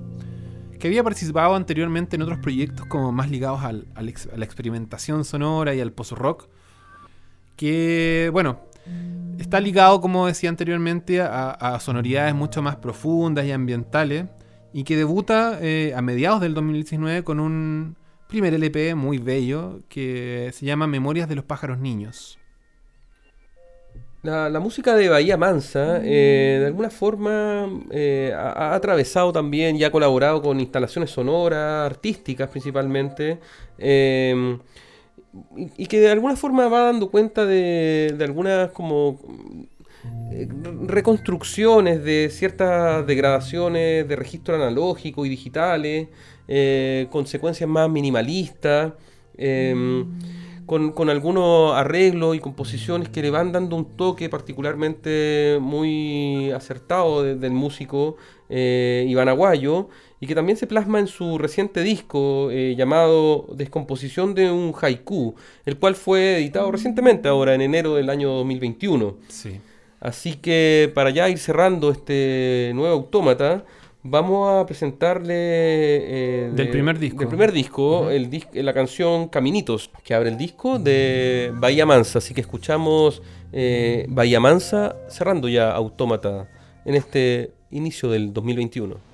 que había participado anteriormente en otros proyectos como más ligados a la experimentación sonora y al post-rock, que, bueno, está ligado, como decía anteriormente, a, a sonoridades mucho más profundas y ambientales, y que debuta eh, a mediados del 2019 con un primer LP muy bello que se llama Memorias de los pájaros niños. La, la música de Bahía Mansa, eh, de alguna forma, eh, ha, ha atravesado también y ha colaborado con instalaciones sonoras, artísticas principalmente, eh, y, y que de alguna forma va dando cuenta de, de algunas como eh, reconstrucciones de ciertas degradaciones de registro analógico y digitales, consecuencias más minimalistas. em, con, con algunos arreglos y composiciones que le van dando un toque particularmente muy acertado de- del músico eh, Iván Aguayo y que también se plasma en su reciente disco eh, llamado Descomposición de un Haiku, el cual fue editado recientemente, ahora en enero del año 2021. Sí. Así que para ya ir cerrando este nuevo autómata, vamos a presentarle eh, Del primer disco. Del primer disco, el dis- la canción Caminitos, que abre el disco de Bahía Mansa. Así que escuchamos eh, Bahía Mansa cerrando ya autómata en este inicio del 2021.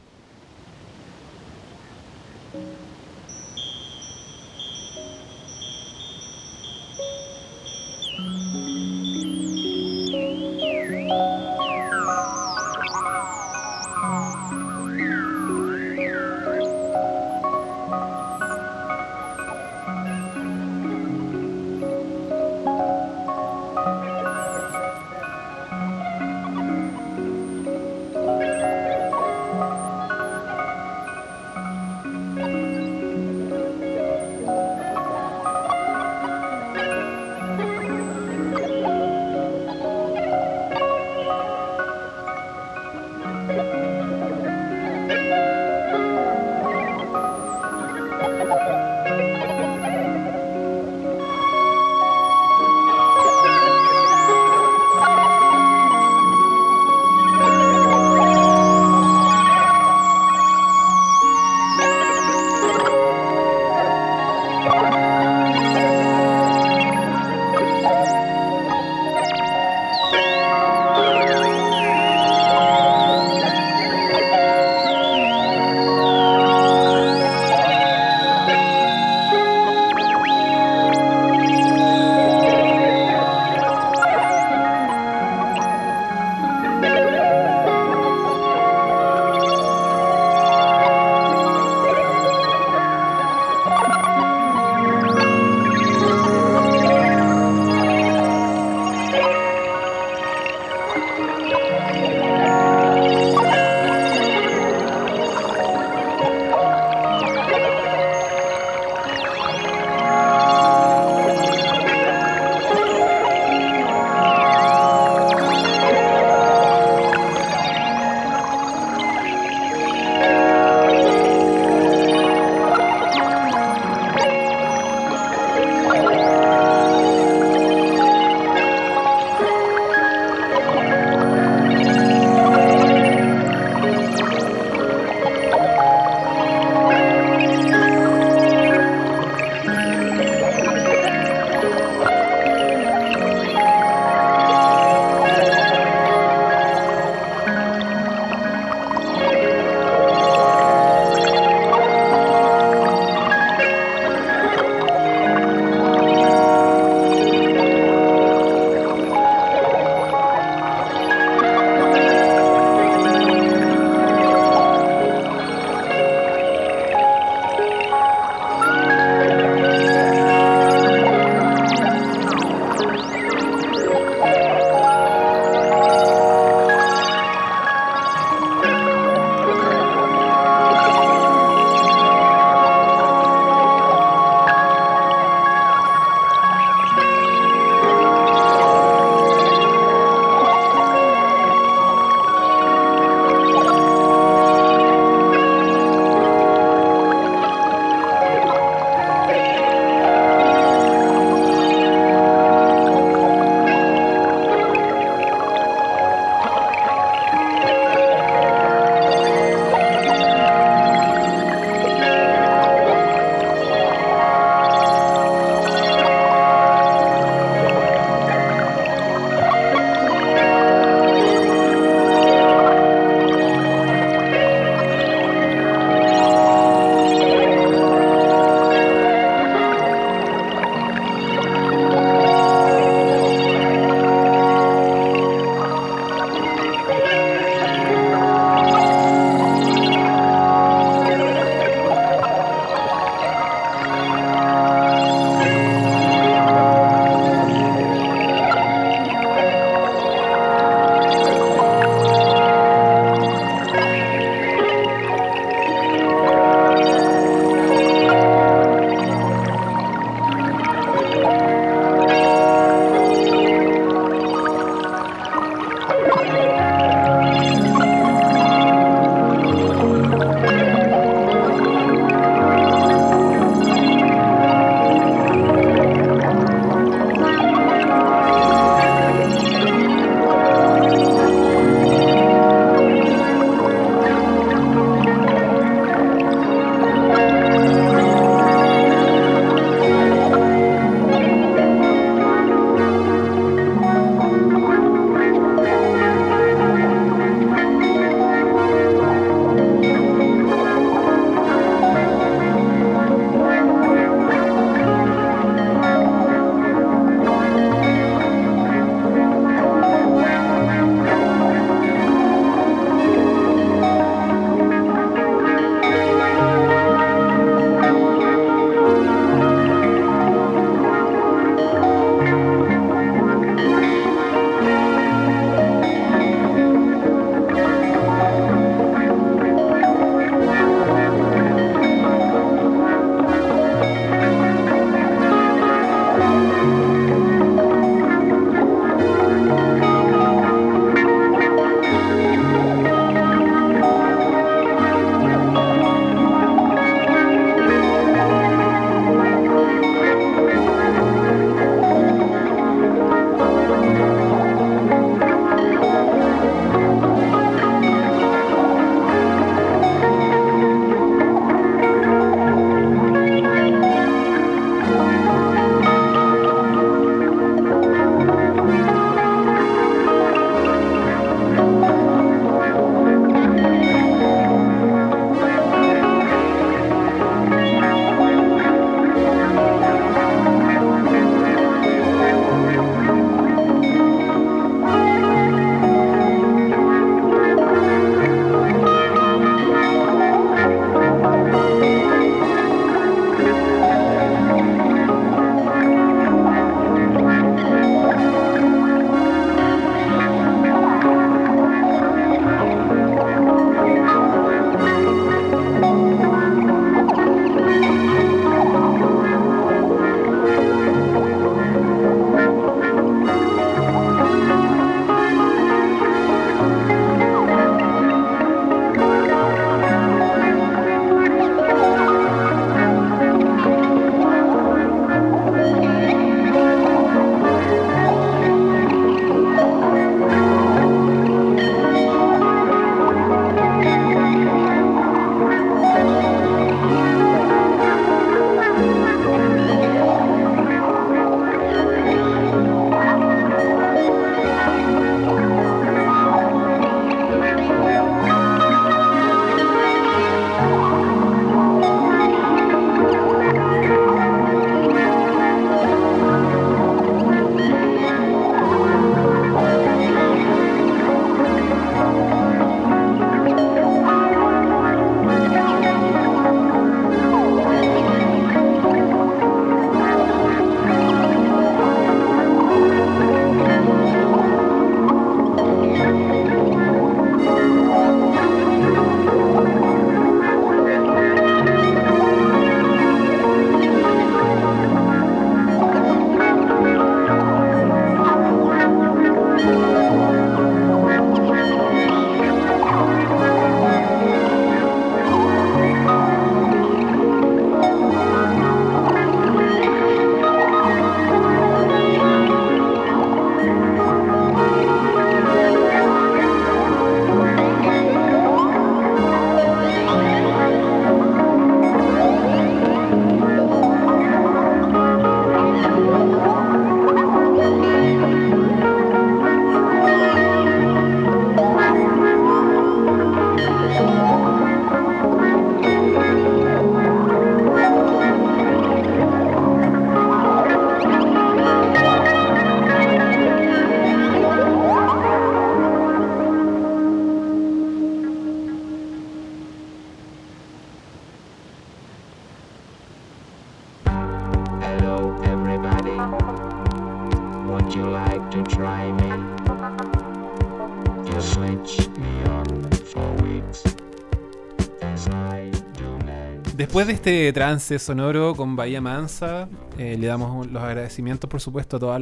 Después de este trance sonoro con Bahía Mansa, eh, le damos los agradecimientos, por supuesto, a todos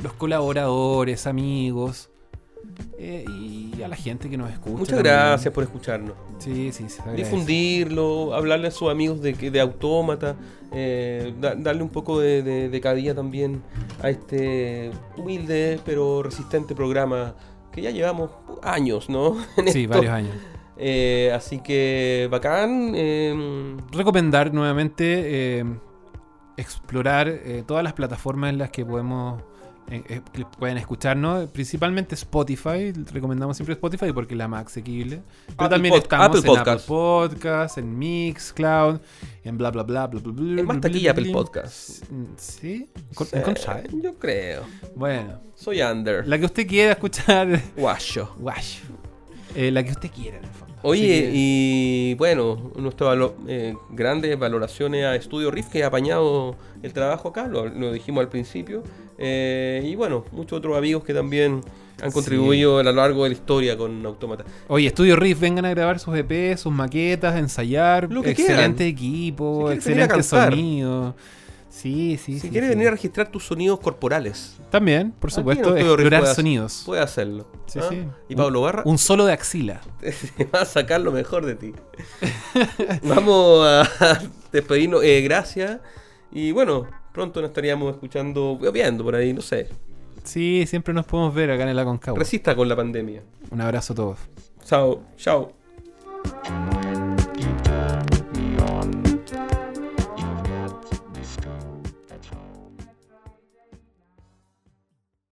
los colaboradores, amigos eh, y a la gente que nos escucha. Muchas también. gracias por escucharnos. Sí, sí, se. Difundirlo, hablarle a sus amigos de, de Autómata, eh, da- darle un poco de, de, también a este humilde pero resistente programa que ya llevamos años, ¿no? <laughs> En Sí, esto. varios años. Eh, así que bacán. eh, Recomendar nuevamente eh, explorar eh, todas las plataformas en las que podemos eh, que pueden escucharnos, principalmente Spotify. Recomendamos siempre Spotify porque es la más asequible. Pero Apple también Pod- estamos Apple en Podcast. Apple Podcast, en Mixcloud, en bla bla bla bla bla. bla Es más taquilla Apple. Podcast. ¿Sí? ¿Con, Sí, yo creo. Bueno, Soy under. la que usted quiera escuchar. Guayo. Eh, la que usted quiera, en el fondo. Oye, que- y bueno, nuestras valo- eh, grandes valoraciones a Estudio Riff que ha apañado el trabajo acá, lo, lo dijimos al principio. Eh, y bueno, muchos otros amigos que también han contribuido a lo largo de la historia con Automata. Oye, Estudio Riff, vengan a grabar sus EP, sus maquetas, ensayar. Lo que excelente quieran. equipo, Si excelente sonido. Sí, sí, Si sí, quieres sí. venir a registrar tus sonidos corporales, También, por en supuesto, explorar puede hacer- sonidos. Puede hacerlo. Sí, ¿ah? sí. Y Pablo Barra Un solo de axila. <laughs> te va a sacar lo mejor de ti. <laughs> Vamos a <laughs> despedirnos. Eh, gracias. Y bueno, pronto nos estaríamos escuchando, viendo por ahí, no sé. Sí, siempre nos podemos ver acá en el Aconcagua. Resista con la pandemia. Un abrazo a todos. Chao, chao.